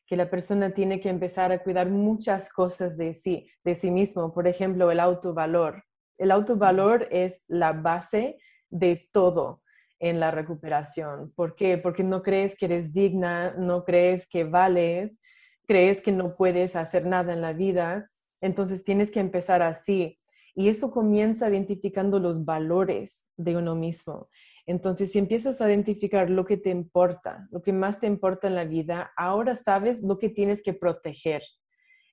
que la persona tiene que empezar a cuidar muchas cosas de sí, de sí mismo. Por ejemplo, el autovalor. El autovalor es la base de todo en la recuperación. ¿Por qué? Porque no crees que eres digna, no crees que vales, crees que no puedes hacer nada en la vida. Entonces tienes que empezar así. Y eso comienza identificando los valores de uno mismo. Entonces, si empiezas a identificar lo que te importa, lo que más te importa en la vida, ahora sabes lo que tienes que proteger.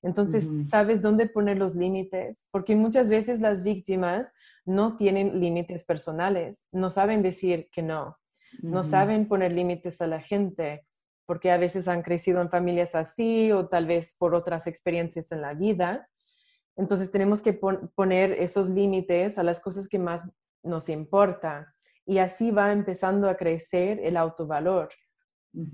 Entonces, sabes dónde poner los límites, porque muchas veces las víctimas no tienen límites personales, no saben decir que no, no saben poner límites a la gente, porque a veces han crecido en familias así o tal vez por otras experiencias en la vida. Entonces, tenemos que poner esos límites a las cosas que más nos importa y así va empezando a crecer el autovalor.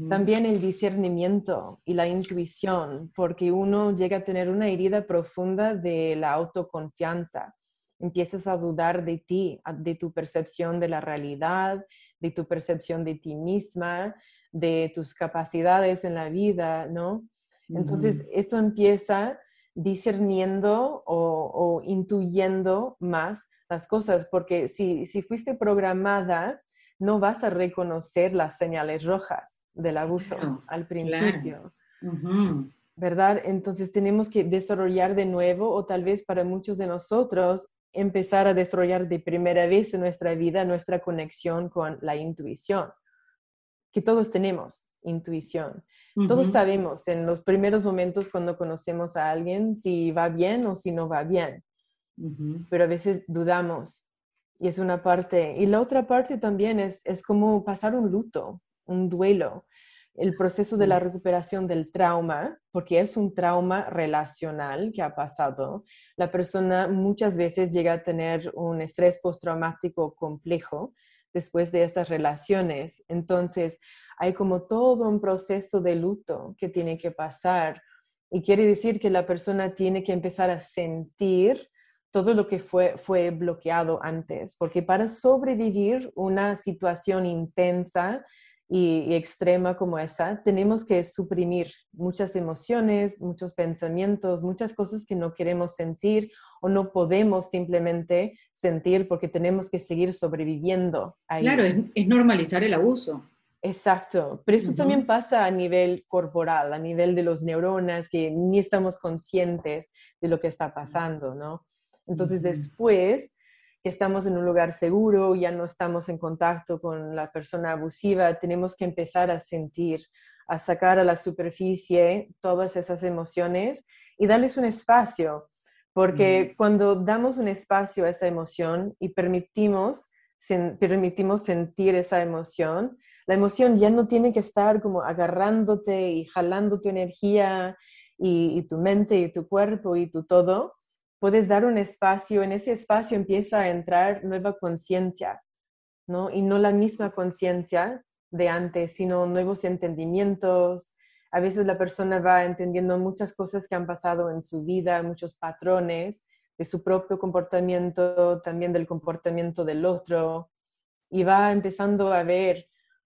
También el discernimiento y la intuición, porque uno llega a tener una herida profunda de la autoconfianza. Empiezas a dudar de ti, de tu percepción de la realidad, de tu percepción de ti misma, de tus capacidades en la vida, ¿no? Entonces, esto empieza discerniendo o, intuyendo más las cosas, porque si, si fuiste programada, no vas a reconocer las señales rojas del abuso al principio. ¿Verdad? Entonces tenemos que desarrollar de nuevo o tal vez para muchos de nosotros empezar a desarrollar de primera vez en nuestra vida nuestra conexión con la intuición, que todos tenemos intuición. Todos sabemos en los primeros momentos cuando conocemos a alguien si va bien o si no va bien, pero a veces dudamos y es una parte. Y la otra parte también es, es como pasar un luto, un duelo, el proceso de la recuperación del trauma, porque es un trauma relacional que ha pasado. La persona muchas veces llega a tener un estrés postraumático complejo después de estas relaciones. Entonces, hay como todo un proceso de luto que tiene que pasar. Y quiere decir que la persona tiene que empezar a sentir todo lo que fue, fue bloqueado antes, porque para sobrevivir una situación intensa, y, extrema como esa, tenemos que suprimir muchas emociones, muchos pensamientos, muchas cosas que no queremos sentir o no podemos simplemente sentir porque tenemos que seguir sobreviviendo. Ahí. Claro, es, normalizar el abuso. Exacto, pero eso también pasa a nivel corporal, a nivel de los neuronas, que ni estamos conscientes de lo que está pasando, ¿no? Entonces después que estamos en un lugar seguro, ya no estamos en contacto con la persona abusiva, tenemos que empezar a sentir, a sacar a la superficie todas esas emociones y darles un espacio, porque cuando damos un espacio a esa emoción y permitimos, permitimos sentir esa emoción, la emoción ya no tiene que estar como agarrándote y jalando tu energía y tu mente y tu cuerpo y tu todo, puedes dar un espacio, en ese espacio empieza a entrar nueva conciencia, ¿no? Y no la misma conciencia de antes, sino nuevos entendimientos. A veces la persona va entendiendo muchas cosas que han pasado en su vida, muchos patrones de su propio comportamiento, también del comportamiento del otro, y va empezando a ver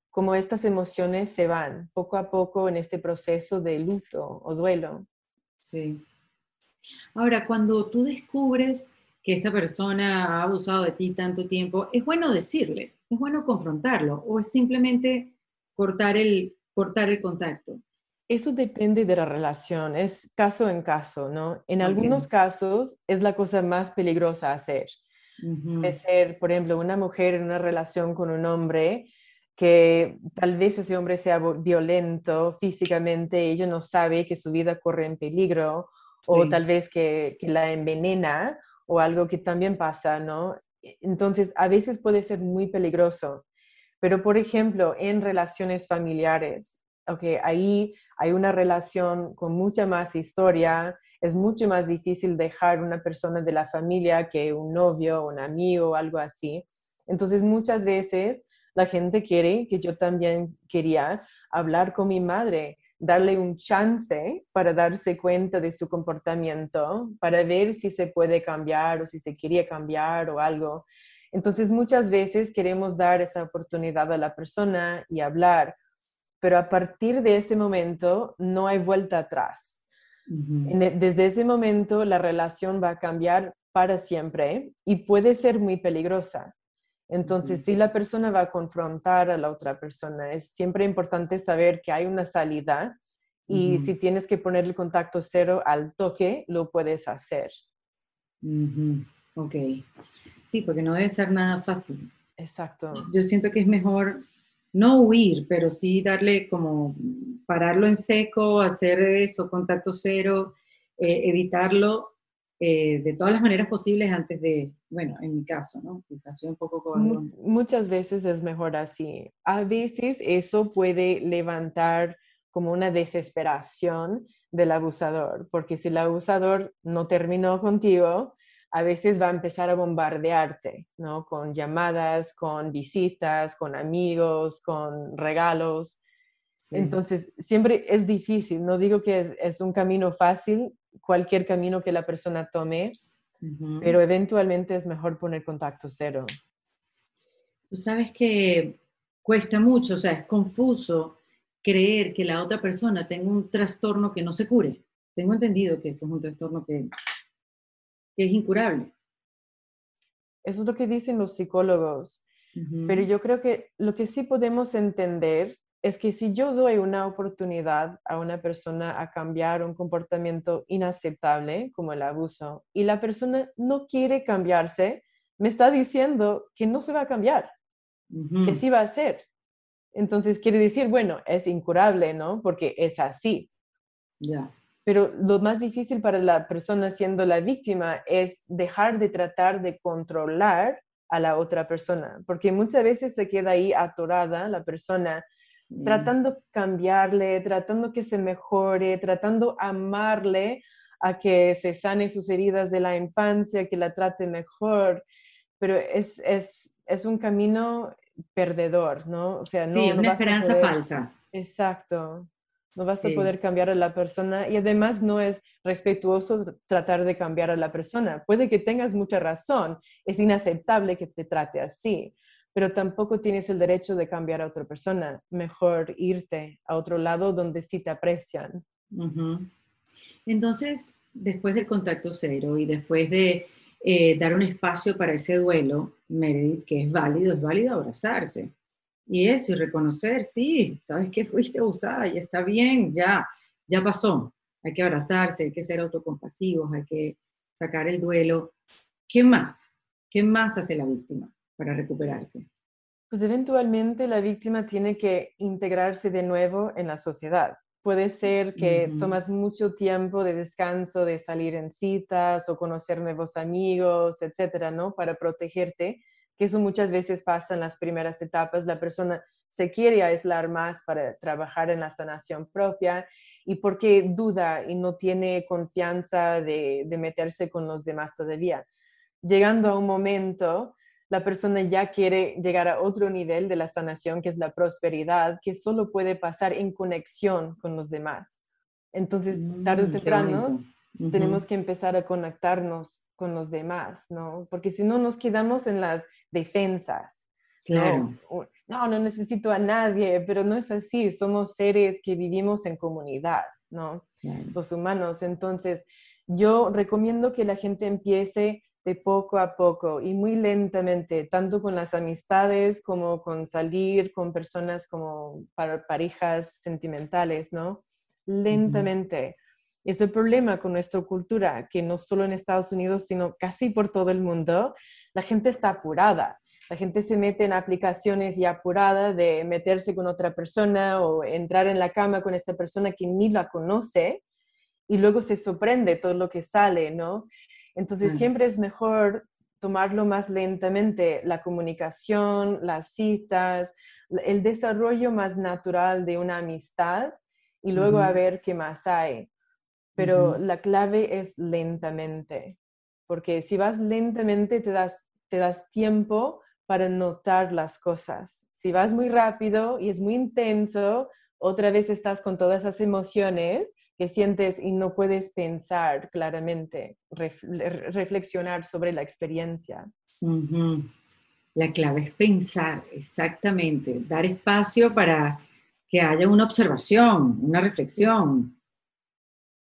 cómo estas emociones se van poco a poco en este proceso de luto o duelo. Sí. Ahora, cuando tú descubres que esta persona ha abusado de ti tanto tiempo, es bueno decirle, es bueno confrontarlo o es simplemente cortar el, cortar el contacto. Eso depende de la relación, es caso en caso, ¿no? En algunos casos es la cosa más peligrosa hacer. De ser, por ejemplo, una mujer en una relación con un hombre que tal vez ese hombre sea violento físicamente, ella no sabe que su vida corre en peligro o tal vez que, la envenena o algo que también pasa, ¿no? E, entonces, a veces puede ser muy peligroso. Pero, por ejemplo, en relaciones familiares, okay, ahí hay una relación con mucha más historia, es mucho más difícil dejar una persona de la familia que un novio, un amigo, algo así. Entonces, muchas veces la gente quiere, que yo también quería, hablar con mi madre, darle un chance para darse cuenta de su comportamiento, para ver si se puede cambiar o si se quería cambiar o algo. Entonces, muchas veces queremos dar esa oportunidad a la persona y hablar, pero a partir de ese momento no hay vuelta atrás. E, desde ese momento la relación va a cambiar para siempre y puede ser muy peligrosa. Entonces, si la persona va a confrontar a la otra persona, es siempre importante saber que hay una salida y si tienes que poner el contacto cero al toque, lo puedes hacer. Ok. Sí, porque no debe ser nada fácil. Exacto. Yo siento que es mejor no huir, pero sí darle como pararlo en seco, hacer eso, contacto cero, eh, evitarlo eh, de todas las maneras posibles antes de, bueno, en mi caso, ¿no? Quizás soy un poco. Muchas veces es mejor así. A veces eso puede levantar como una desesperación del abusador, porque si el abusador no terminó contigo, a veces va a empezar a bombardearte, ¿no? Con llamadas, con visitas, con amigos, con regalos. Entonces, siempre es difícil, no digo que es, un camino fácil, cualquier camino que la persona tome, pero eventualmente es mejor poner contacto cero. Tú sabes que cuesta mucho, o sea, es confuso creer que la otra persona tenga un trastorno que no se cure. Tengo entendido que eso es un trastorno que que es incurable. Eso es lo que dicen los psicólogos. Pero yo creo que lo que sí podemos entender es que si yo doy una oportunidad a una persona a cambiar un comportamiento inaceptable como el abuso y la persona no quiere cambiarse, me está diciendo que no se va a cambiar, que sí va a ser. Entonces quiere decir, bueno, es incurable, ¿no? Porque es así. Ya. Pero lo más difícil para la persona siendo la víctima es dejar de tratar de controlar a la otra persona, porque muchas veces se queda ahí atorada la persona, mm. tratando cambiarle, tratando que se mejore, tratando amarle a que se sane sus heridas de la infancia, que la trate mejor, pero es, es, es un camino perdedor, ¿no? O sea, no, sí, una esperanza falsa. Exacto. No vas a poder cambiar a la persona y además no es respetuoso tratar de cambiar a la persona. Puede que tengas mucha razón, es inaceptable que te trate así, pero tampoco tienes el derecho de cambiar a otra persona. Mejor irte a otro lado donde sí te aprecian. Entonces, después del contacto cero y después de eh, dar un espacio para ese duelo, Meredith, que es válido, es válido abrazarse y eso, y reconocer, sí, sabes que fuiste abusada y está bien, ya, ya pasó. Hay que abrazarse, hay que ser autocompasivos, hay que sacar el duelo. ¿Qué más? ¿Qué más hace la víctima para recuperarse? Pues eventualmente la víctima tiene que integrarse de nuevo en la sociedad. Puede ser que tomas mucho tiempo de descanso, de salir en citas o conocer nuevos amigos, etcétera, ¿no? Para protegerte que eso muchas veces pasa en las primeras etapas. La persona se quiere aislar más para trabajar en la sanación propia y porque duda y no tiene confianza de, de meterse con los demás todavía. Llegando a un momento, la persona ya quiere llegar a otro nivel de la sanación, que es la prosperidad, que solo puede pasar en conexión con los demás. Entonces, tarde o mm, temprano, tenemos que empezar a conectarnos con los demás, ¿no? Porque si no nos quedamos en las defensas. Claro. ¿no? no, necesito a nadie, pero no es así, somos seres que vivimos en comunidad, ¿no? Los humanos. Entonces, yo recomiendo que la gente empiece de poco a poco y muy lentamente, tanto con las amistades como con salir con personas como para parejas sentimentales, ¿no? Lentamente. Es el problema con nuestra cultura, que no solo en Estados Unidos, sino casi por todo el mundo, la gente está apurada. La gente se mete en aplicaciones y apurada de meterse con otra persona o entrar en la cama con esa persona que ni la conoce y luego se sorprende todo lo que sale, ¿no? Entonces siempre es mejor tomarlo más lentamente, la comunicación, las citas, el desarrollo más natural de una amistad y luego a ver qué más hay. Pero la clave es lentamente, porque si vas lentamente te das, te das tiempo para notar las cosas. Si vas muy rápido y es muy intenso, otra vez estás con todas esas emociones que sientes y no puedes pensar claramente, reflexionar sobre la experiencia. La clave es pensar, exactamente, dar espacio para que haya una observación, una reflexión.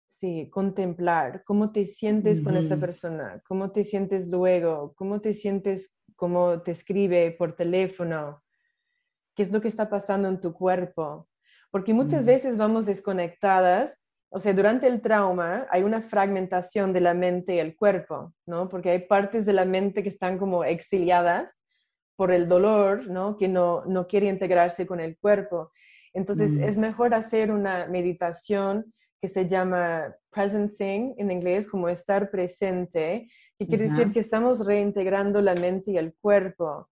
Sí, contemplar cómo te sientes con esa persona, cómo te sientes luego, cómo te sientes, cómo te escribe por teléfono, qué es lo que está pasando en tu cuerpo. Porque muchas veces vamos desconectadas o sea, durante el trauma hay una fragmentación de la mente y el cuerpo, ¿no? Porque hay partes de la mente que están como exiliadas por el dolor, ¿no? Que no, no quiere integrarse con el cuerpo. Entonces, mm. es mejor hacer una meditación que se llama presencing en inglés, como estar presente, que quiere decir que estamos reintegrando la mente y el cuerpo.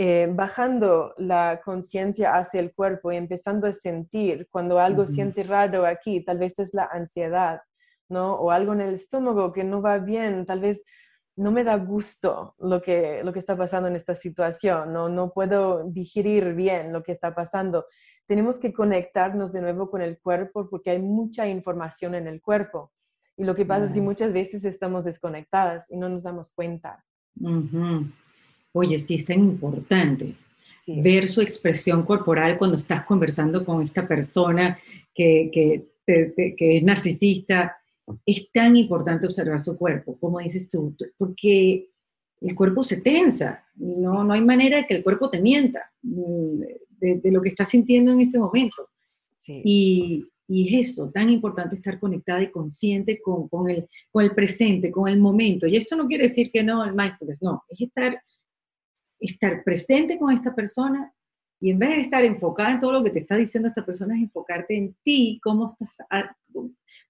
Eh, bajando la conciencia hacia el cuerpo y empezando a sentir cuando algo siente raro aquí, tal vez es la ansiedad, ¿no? O algo en el estómago que no va bien, tal vez no me da gusto lo que, lo que está pasando en esta situación, ¿no? no puedo digerir bien lo que está pasando. Tenemos que conectarnos de nuevo con el cuerpo porque hay mucha información en el cuerpo. Y lo que pasa es que muchas veces estamos desconectadas y no nos damos cuenta oye, sí es tan importante ver su expresión corporal cuando estás conversando con esta persona que, que, es narcisista. Es tan importante observar su cuerpo, como dices tú, porque el cuerpo se tensa, no, no hay manera de que el cuerpo te mienta mm, de, lo que estás sintiendo en ese momento. Y, y, es eso, tan importante estar conectada y consciente con, con, el, con el presente, con el momento. Y esto no quiere decir que no, el mindfulness, no, es estar estar presente con esta persona y en vez de estar enfocada en todo lo que te está diciendo esta persona, es enfocarte en ti, cómo estás,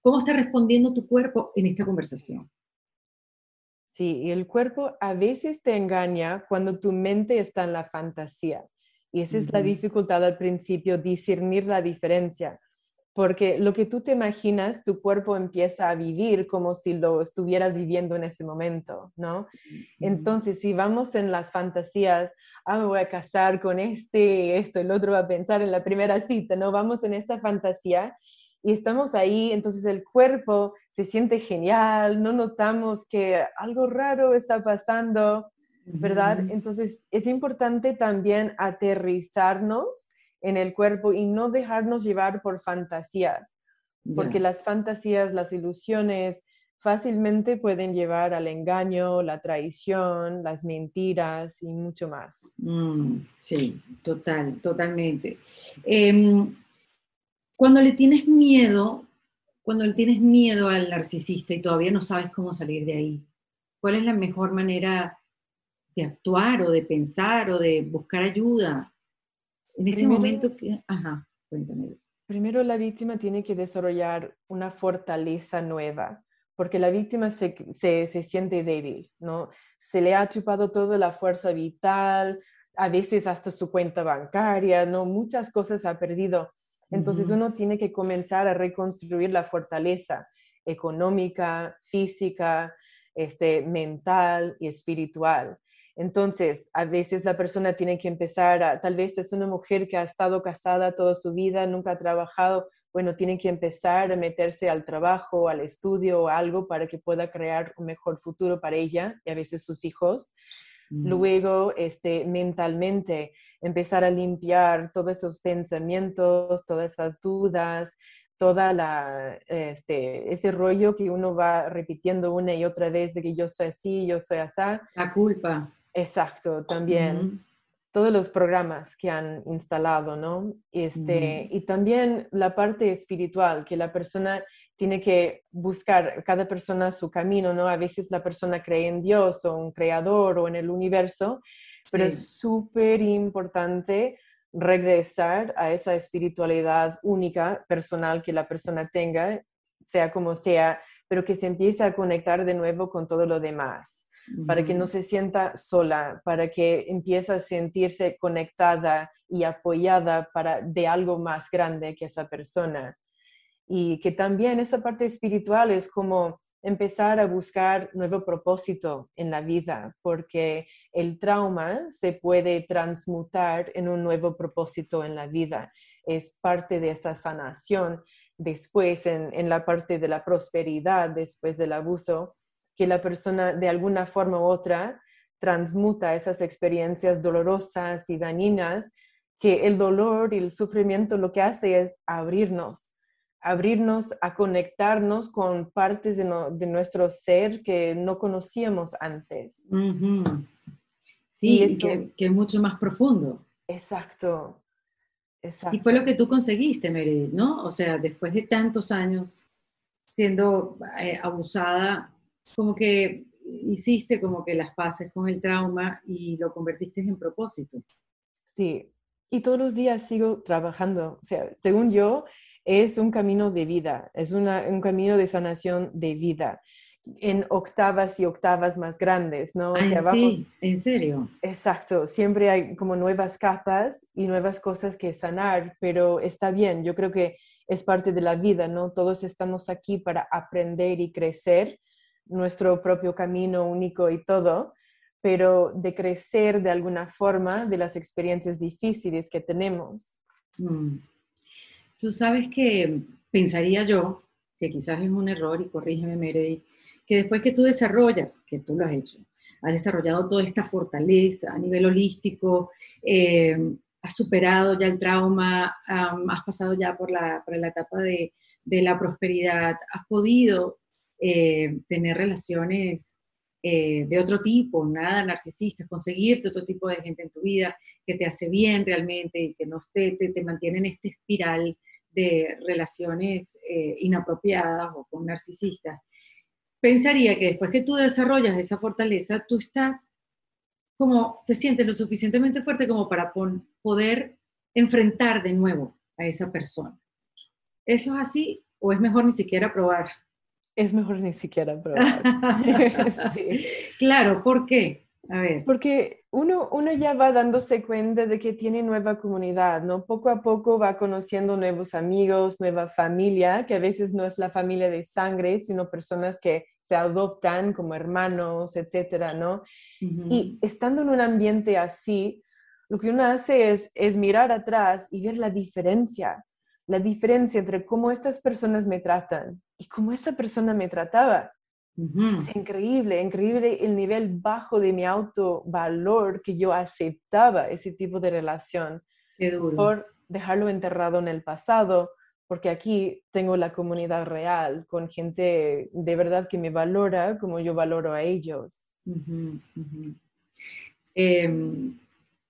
cómo está respondiendo tu cuerpo en esta conversación. Sí, y el cuerpo a veces te engaña cuando tu mente está en la fantasía. Y esa es la dificultad al principio, discernir la diferencia porque lo que tú te imaginas, tu cuerpo empieza a vivir como si lo estuvieras viviendo en ese momento, ¿no? Entonces, si vamos en las fantasías, ah, me voy a casar con este, esto, el otro va a pensar en la primera cita, ¿no? Vamos en esa fantasía y estamos ahí, entonces el cuerpo se siente genial, no notamos que algo raro está pasando, ¿verdad? Entonces, es importante también aterrizarnos en el cuerpo y no dejarnos llevar por fantasías, porque las fantasías, las ilusiones fácilmente pueden llevar al engaño, la traición, las mentiras y mucho más. Mm, sí, total, totalmente. Em, cuando le tienes miedo, cuando le tienes miedo al narcisista y todavía no sabes cómo salir de ahí, ¿cuál es la mejor manera de actuar o de pensar o de buscar ayuda? En ese momento que, ajá, cuéntame. Primero la víctima tiene que desarrollar una fortaleza nueva, porque la víctima se, se, se, siente débil, ¿no? Se le ha chupado toda la fuerza vital, a veces hasta su cuenta bancaria, ¿no? Muchas cosas ha perdido. Entonces uno tiene que comenzar a reconstruir la fortaleza económica, física, este, mental y espiritual. Entonces, a veces la persona tiene que empezar a, tal vez es una mujer que ha estado casada toda su vida, nunca ha trabajado, bueno, tiene que empezar a meterse al trabajo, al estudio o algo para que pueda crear un mejor futuro para ella y a veces sus hijos. Mm. Luego, este, mentalmente, empezar a limpiar todos esos pensamientos, todas esas dudas, toda la, este, ese rollo que uno va repitiendo una y otra vez de que yo soy así, yo soy así. La culpa. Exacto, también. Todos los programas que han instalado, ¿no? Este, Y también la parte espiritual, que la persona tiene que buscar, cada persona su camino, ¿no? A veces la persona cree en Dios o un creador o en el universo, pero es súper importante regresar a esa espiritualidad única, personal que la persona tenga, sea como sea, pero que se empiece a conectar de nuevo con todo lo demás para que no se sienta sola, para que empiece a sentirse conectada y apoyada para, de algo más grande que esa persona. Y que también esa parte espiritual es como empezar a buscar nuevo propósito en la vida, porque el trauma se puede transmutar en un nuevo propósito en la vida. Es parte de esa sanación después en, en la parte de la prosperidad, después del abuso, que la persona de alguna forma u otra transmuta esas experiencias dolorosas y dañinas, que el dolor y el sufrimiento lo que hace es abrirnos, abrirnos a conectarnos con partes de, nuestro ser que no conocíamos antes. Sí, y que, es mucho más profundo. Exacto, exacto. Y fue lo que tú conseguiste, Meredith, ¿no? O sea, después de tantos años siendo eh, abusada, como que hiciste como que las paces con el trauma y lo convertiste en propósito. Sí, y todos los días sigo trabajando. O sea, según yo, es un camino de vida, es un camino de sanación de vida en octavas y octavas más grandes, ¿no? sí, en serio. Exacto, siempre hay como nuevas capas y nuevas cosas que sanar, pero está bien, yo creo que es parte de la vida, ¿no? Todos estamos aquí para aprender y crecer nuestro propio camino único y todo, pero de crecer de alguna forma de las experiencias difíciles que tenemos. Mm. Tú sabes que pensaría yo, que quizás es un error, y corrígeme Meredith, que después que tú desarrollas, que tú lo has hecho, has desarrollado toda esta fortaleza a nivel holístico, eh, has superado ya el trauma, has pasado ya por la, por la etapa de, de, la prosperidad, has podido eh, tener relaciones eh, de otro tipo, nada narcisistas, conseguirte otro tipo de gente en tu vida que te hace bien realmente y que no te, te, mantiene en esta espiral de relaciones eh, inapropiadas o con narcisistas. Pensaría que después que tú desarrollas esa fortaleza, tú estás como, te sientes lo suficientemente fuerte como para poder enfrentar de nuevo a esa persona. ¿Eso es así o es mejor ni siquiera probar? Es mejor ni siquiera probar. Claro, ¿por qué? A ver. Porque uno, uno ya va dándose cuenta de que tiene nueva comunidad, ¿no? Poco a poco va conociendo nuevos amigos, nueva familia, que a veces no es la familia de sangre, sino personas que se adoptan como hermanos, etcétera, ¿no? Y estando en un ambiente así, lo que uno hace es, es mirar atrás y ver la diferencia, la diferencia entre cómo estas personas me tratan y cómo esa persona me trataba. Es increíble, increíble el nivel bajo de mi autovalor que yo aceptaba ese tipo de relación. Por dejarlo enterrado en el pasado, porque aquí tengo la comunidad real, con gente de verdad que me valora como yo valoro a ellos. Em,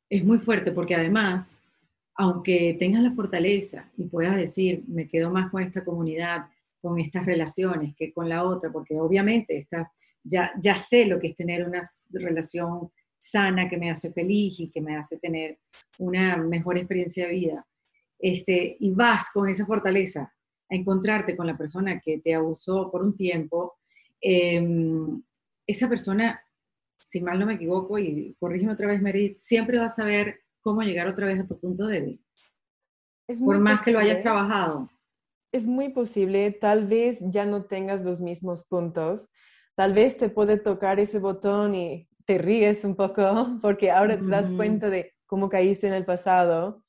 es muy fuerte porque además, aunque tengas la fortaleza y puedas decir, me quedo más con esta comunidad, con estas relaciones que con la otra, porque obviamente está, ya, ya sé lo que es tener una relación sana que me hace feliz y que me hace tener una mejor experiencia de vida. Este, y vas con esa fortaleza a encontrarte con la persona que te abusó por un tiempo, em, esa persona, si mal no me equivoco, y corrígeme otra vez, Merit, siempre va a saber cómo llegar otra vez a tu punto débil. por más que lo hayas trabajado. Es muy posible, tal vez ya no tengas los mismos puntos, tal vez te puede tocar ese botón y te ríes un poco porque ahora te das cuenta de cómo caíste en el pasado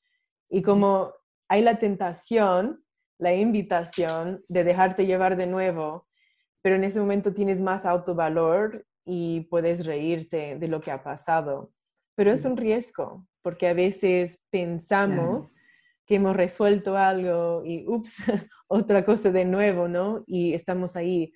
y cómo hay la tentación, la invitación de dejarte llevar de nuevo, pero en ese momento tienes más autovalor y puedes reírte de lo que ha pasado. Pero es un riesgo, porque a veces pensamos que hemos resuelto algo y, ups, otra cosa de nuevo, ¿no? Y estamos ahí.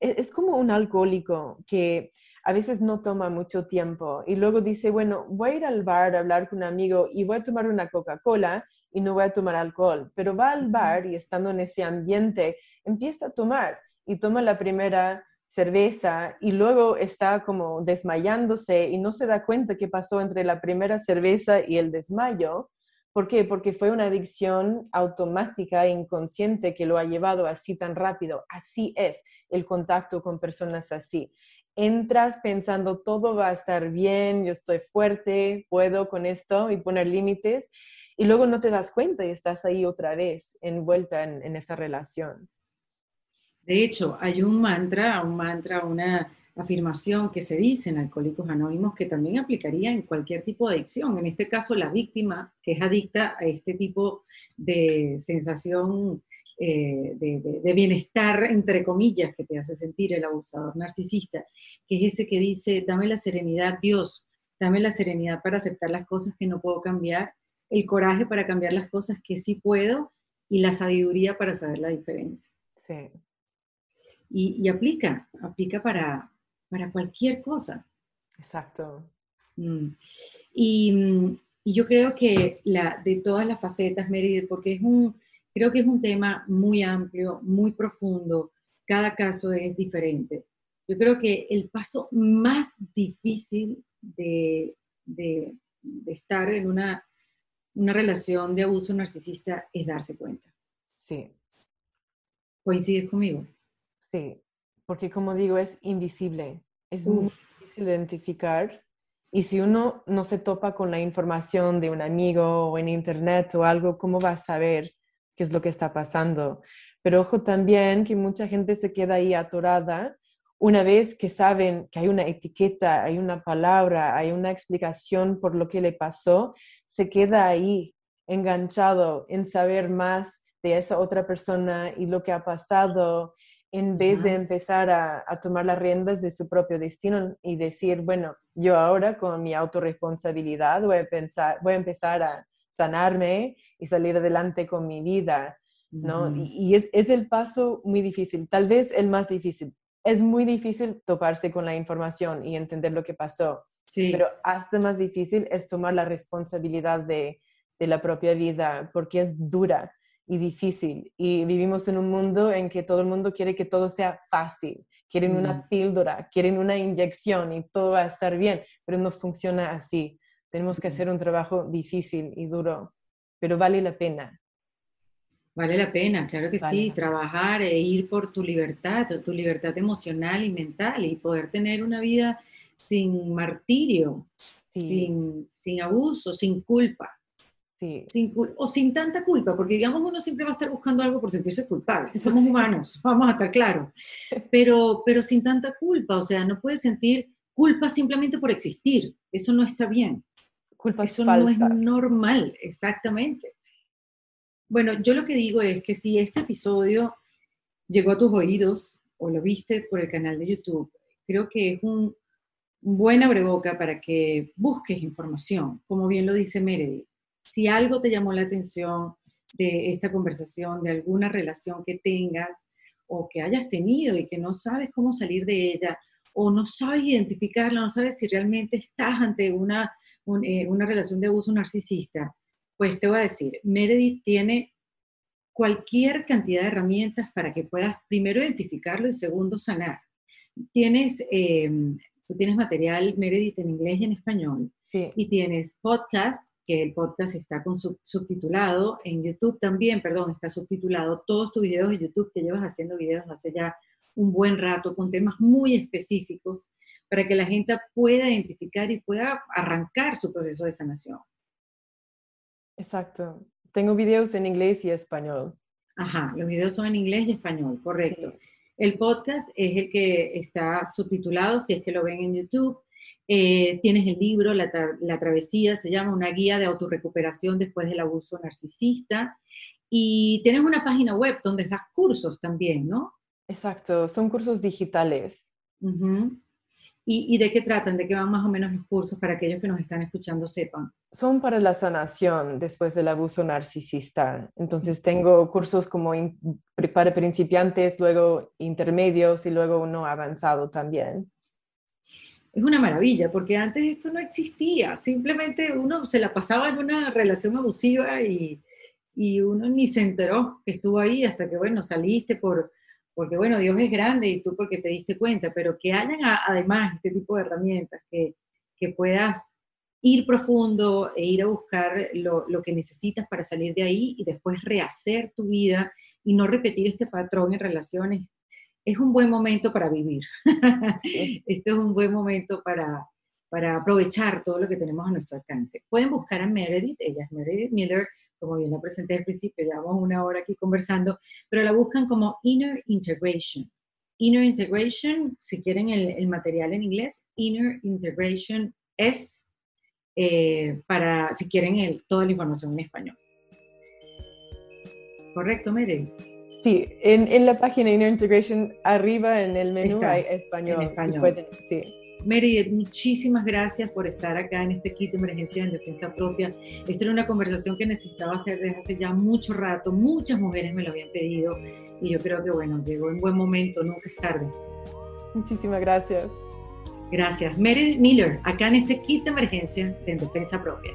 E-, es, como un alcohólico que a veces no toma mucho tiempo y luego dice, bueno, voy a ir al bar a hablar con un amigo y voy a tomar una Coca-Cola y no voy a tomar alcohol, pero va al bar y estando en ese ambiente empieza a tomar y toma la primera cerveza y luego está como desmayándose y no se da cuenta qué pasó entre la primera cerveza y el desmayo ¿Por qué? Porque fue una adicción automática e inconsciente que lo ha llevado así tan rápido. Así es el contacto con personas así. entras pensando todo va a estar bien, yo estoy fuerte, puedo con esto y poner límites, y luego no te das cuenta y estás ahí otra vez envuelta en, en esa relación. De hecho, hay un mantra, un mantra, una afirmación que se dice en Alcohólicos Anónimos que también aplicaría en cualquier tipo de adicción. En este caso, la víctima que es adicta a este tipo de sensación eh, de, bienestar, entre comillas, que te hace sentir el abusador narcisista, que es ese que dice, dame la serenidad, Dios, dame la serenidad para aceptar las cosas que no puedo cambiar, el coraje para cambiar las cosas que sí puedo y la sabiduría para saber la diferencia. Sí. Y, aplica, aplica para, para cualquier cosa. Exacto. Mm. Y, y, yo creo que la, de todas las facetas, Meredith, porque es un, Creo que es un tema muy amplio, muy profundo, cada caso es diferente. Yo creo que el paso más difícil de, estar en una, una relación de abuso narcisista es darse cuenta. Sí. ¿Coincides conmigo? Sí, porque como digo, es invisible, es muy difícil identificar. Y si uno no se topa con la información de un amigo o en internet o algo, ¿cómo va a saber qué es lo que está pasando. Pero ojo también que mucha gente se queda ahí atorada una vez que saben que hay una etiqueta, hay una palabra, hay una explicación por lo que le pasó, se queda ahí enganchado en saber más de esa otra persona y lo que ha pasado, en vez de empezar a, a, tomar las riendas de su propio destino y decir, bueno, yo ahora con mi autorresponsabilidad voy a, pensar, voy a empezar a sanarme y salir adelante con mi vida, ¿no? Y, es, es, el paso muy difícil, tal vez el más difícil. Es muy difícil toparse con la información y entender lo que pasó, sí. pero hasta más difícil es tomar la responsabilidad de, de la propia vida, porque es dura y difícil. Y vivimos en un mundo en que todo el mundo quiere que todo sea fácil. Quieren una píldora, quieren una inyección y todo va a estar bien, pero no funciona así. Tenemos que hacer un trabajo difícil y duro pero vale la pena. Vale la pena, claro que sí, trabajar e ir por tu libertad, tu libertad emocional y mental y poder tener una vida sin martirio, sin, sin, abuso, sin culpa. Sí. Sin, o sin tanta culpa, porque digamos uno siempre va a estar buscando algo por sentirse culpable. Somos humanos, vamos a estar claros. Pero, pero sin tanta culpa, o sea, no puedes sentir culpa simplemente por existir. Eso no está bien. Eso no es normal, exactamente. Bueno, yo lo que digo es que si este episodio llegó a tus oídos o lo viste por el canal de YouTube, creo que es un, buen abreboca para que busques información, como bien lo dice Meredith. Si algo te llamó la atención de esta conversación, de alguna relación que tengas o que hayas tenido y que no sabes cómo salir de ella, o no sabes identificarla, no sabes si realmente estás ante una, eh, una relación de abuso narcisista, pues te voy a decir, Meredith tiene cualquier cantidad de herramientas para que puedas primero identificarlo y segundo sanar. Tienes, eh, tú tienes material Meredith en inglés y en español y tienes podcast, que el podcast está con subtitulado, en YouTube también, perdón, está subtitulado, todos tus videos de YouTube que llevas haciendo videos hace ya un buen rato con temas muy específicos para que la gente pueda identificar y pueda arrancar su proceso de sanación. Exacto. Tengo videos en inglés y español. Ajá, los videos son en inglés y español, correcto. El podcast es el que está subtitulado, si es que lo ven en YouTube. Eh, tienes el libro, la, la, Travesía, se llama Una guía de autorrecuperación después del abuso narcisista. Y tienes una página web donde das cursos también, ¿no? Exacto, son cursos digitales. ¿Y, de qué tratan? ¿De qué van más o menos los cursos para aquellos que nos están escuchando sepan? Son para la sanación después del abuso narcisista. Entonces tengo cursos como para principiantes, luego intermedios y luego uno avanzado también. Es una maravilla, porque antes esto no existía. Simplemente uno se la pasaba en una relación abusiva y, uno ni se enteró que estuvo ahí hasta que, bueno, saliste por porque bueno, Dios es grande y tú porque te diste cuenta, pero que hayan además este tipo de herramientas, que, que puedas ir profundo e ir a buscar lo, lo, que necesitas para salir de ahí y después rehacer tu vida y no repetir este patrón en relaciones es un buen momento para vivir. Esto es un buen momento para, para aprovechar todo lo que tenemos a nuestro alcance. Pueden buscar a Meredith, ella es Meredith Miller, como bien la presenté al principio, llevamos una hora aquí conversando, pero la buscan como Inner Integration. Inner Integration, si quieren el, material en inglés, Inner Integration es eh, para, si quieren toda la información en español. ¿Correcto, Meredith? Sí, en, la página Inner Integration, arriba en el menú hay español. En español. sí. Meredith, muchísimas gracias por estar acá en este kit de emergencia en defensa propia. Esta era una conversación que necesitaba hacer desde hace ya mucho rato. Muchas mujeres me lo habían pedido y yo creo que, bueno, llegó en buen momento, nunca es tarde. Muchísimas gracias. Gracias. Meredith Miller, acá en este kit de emergencia en defensa propia.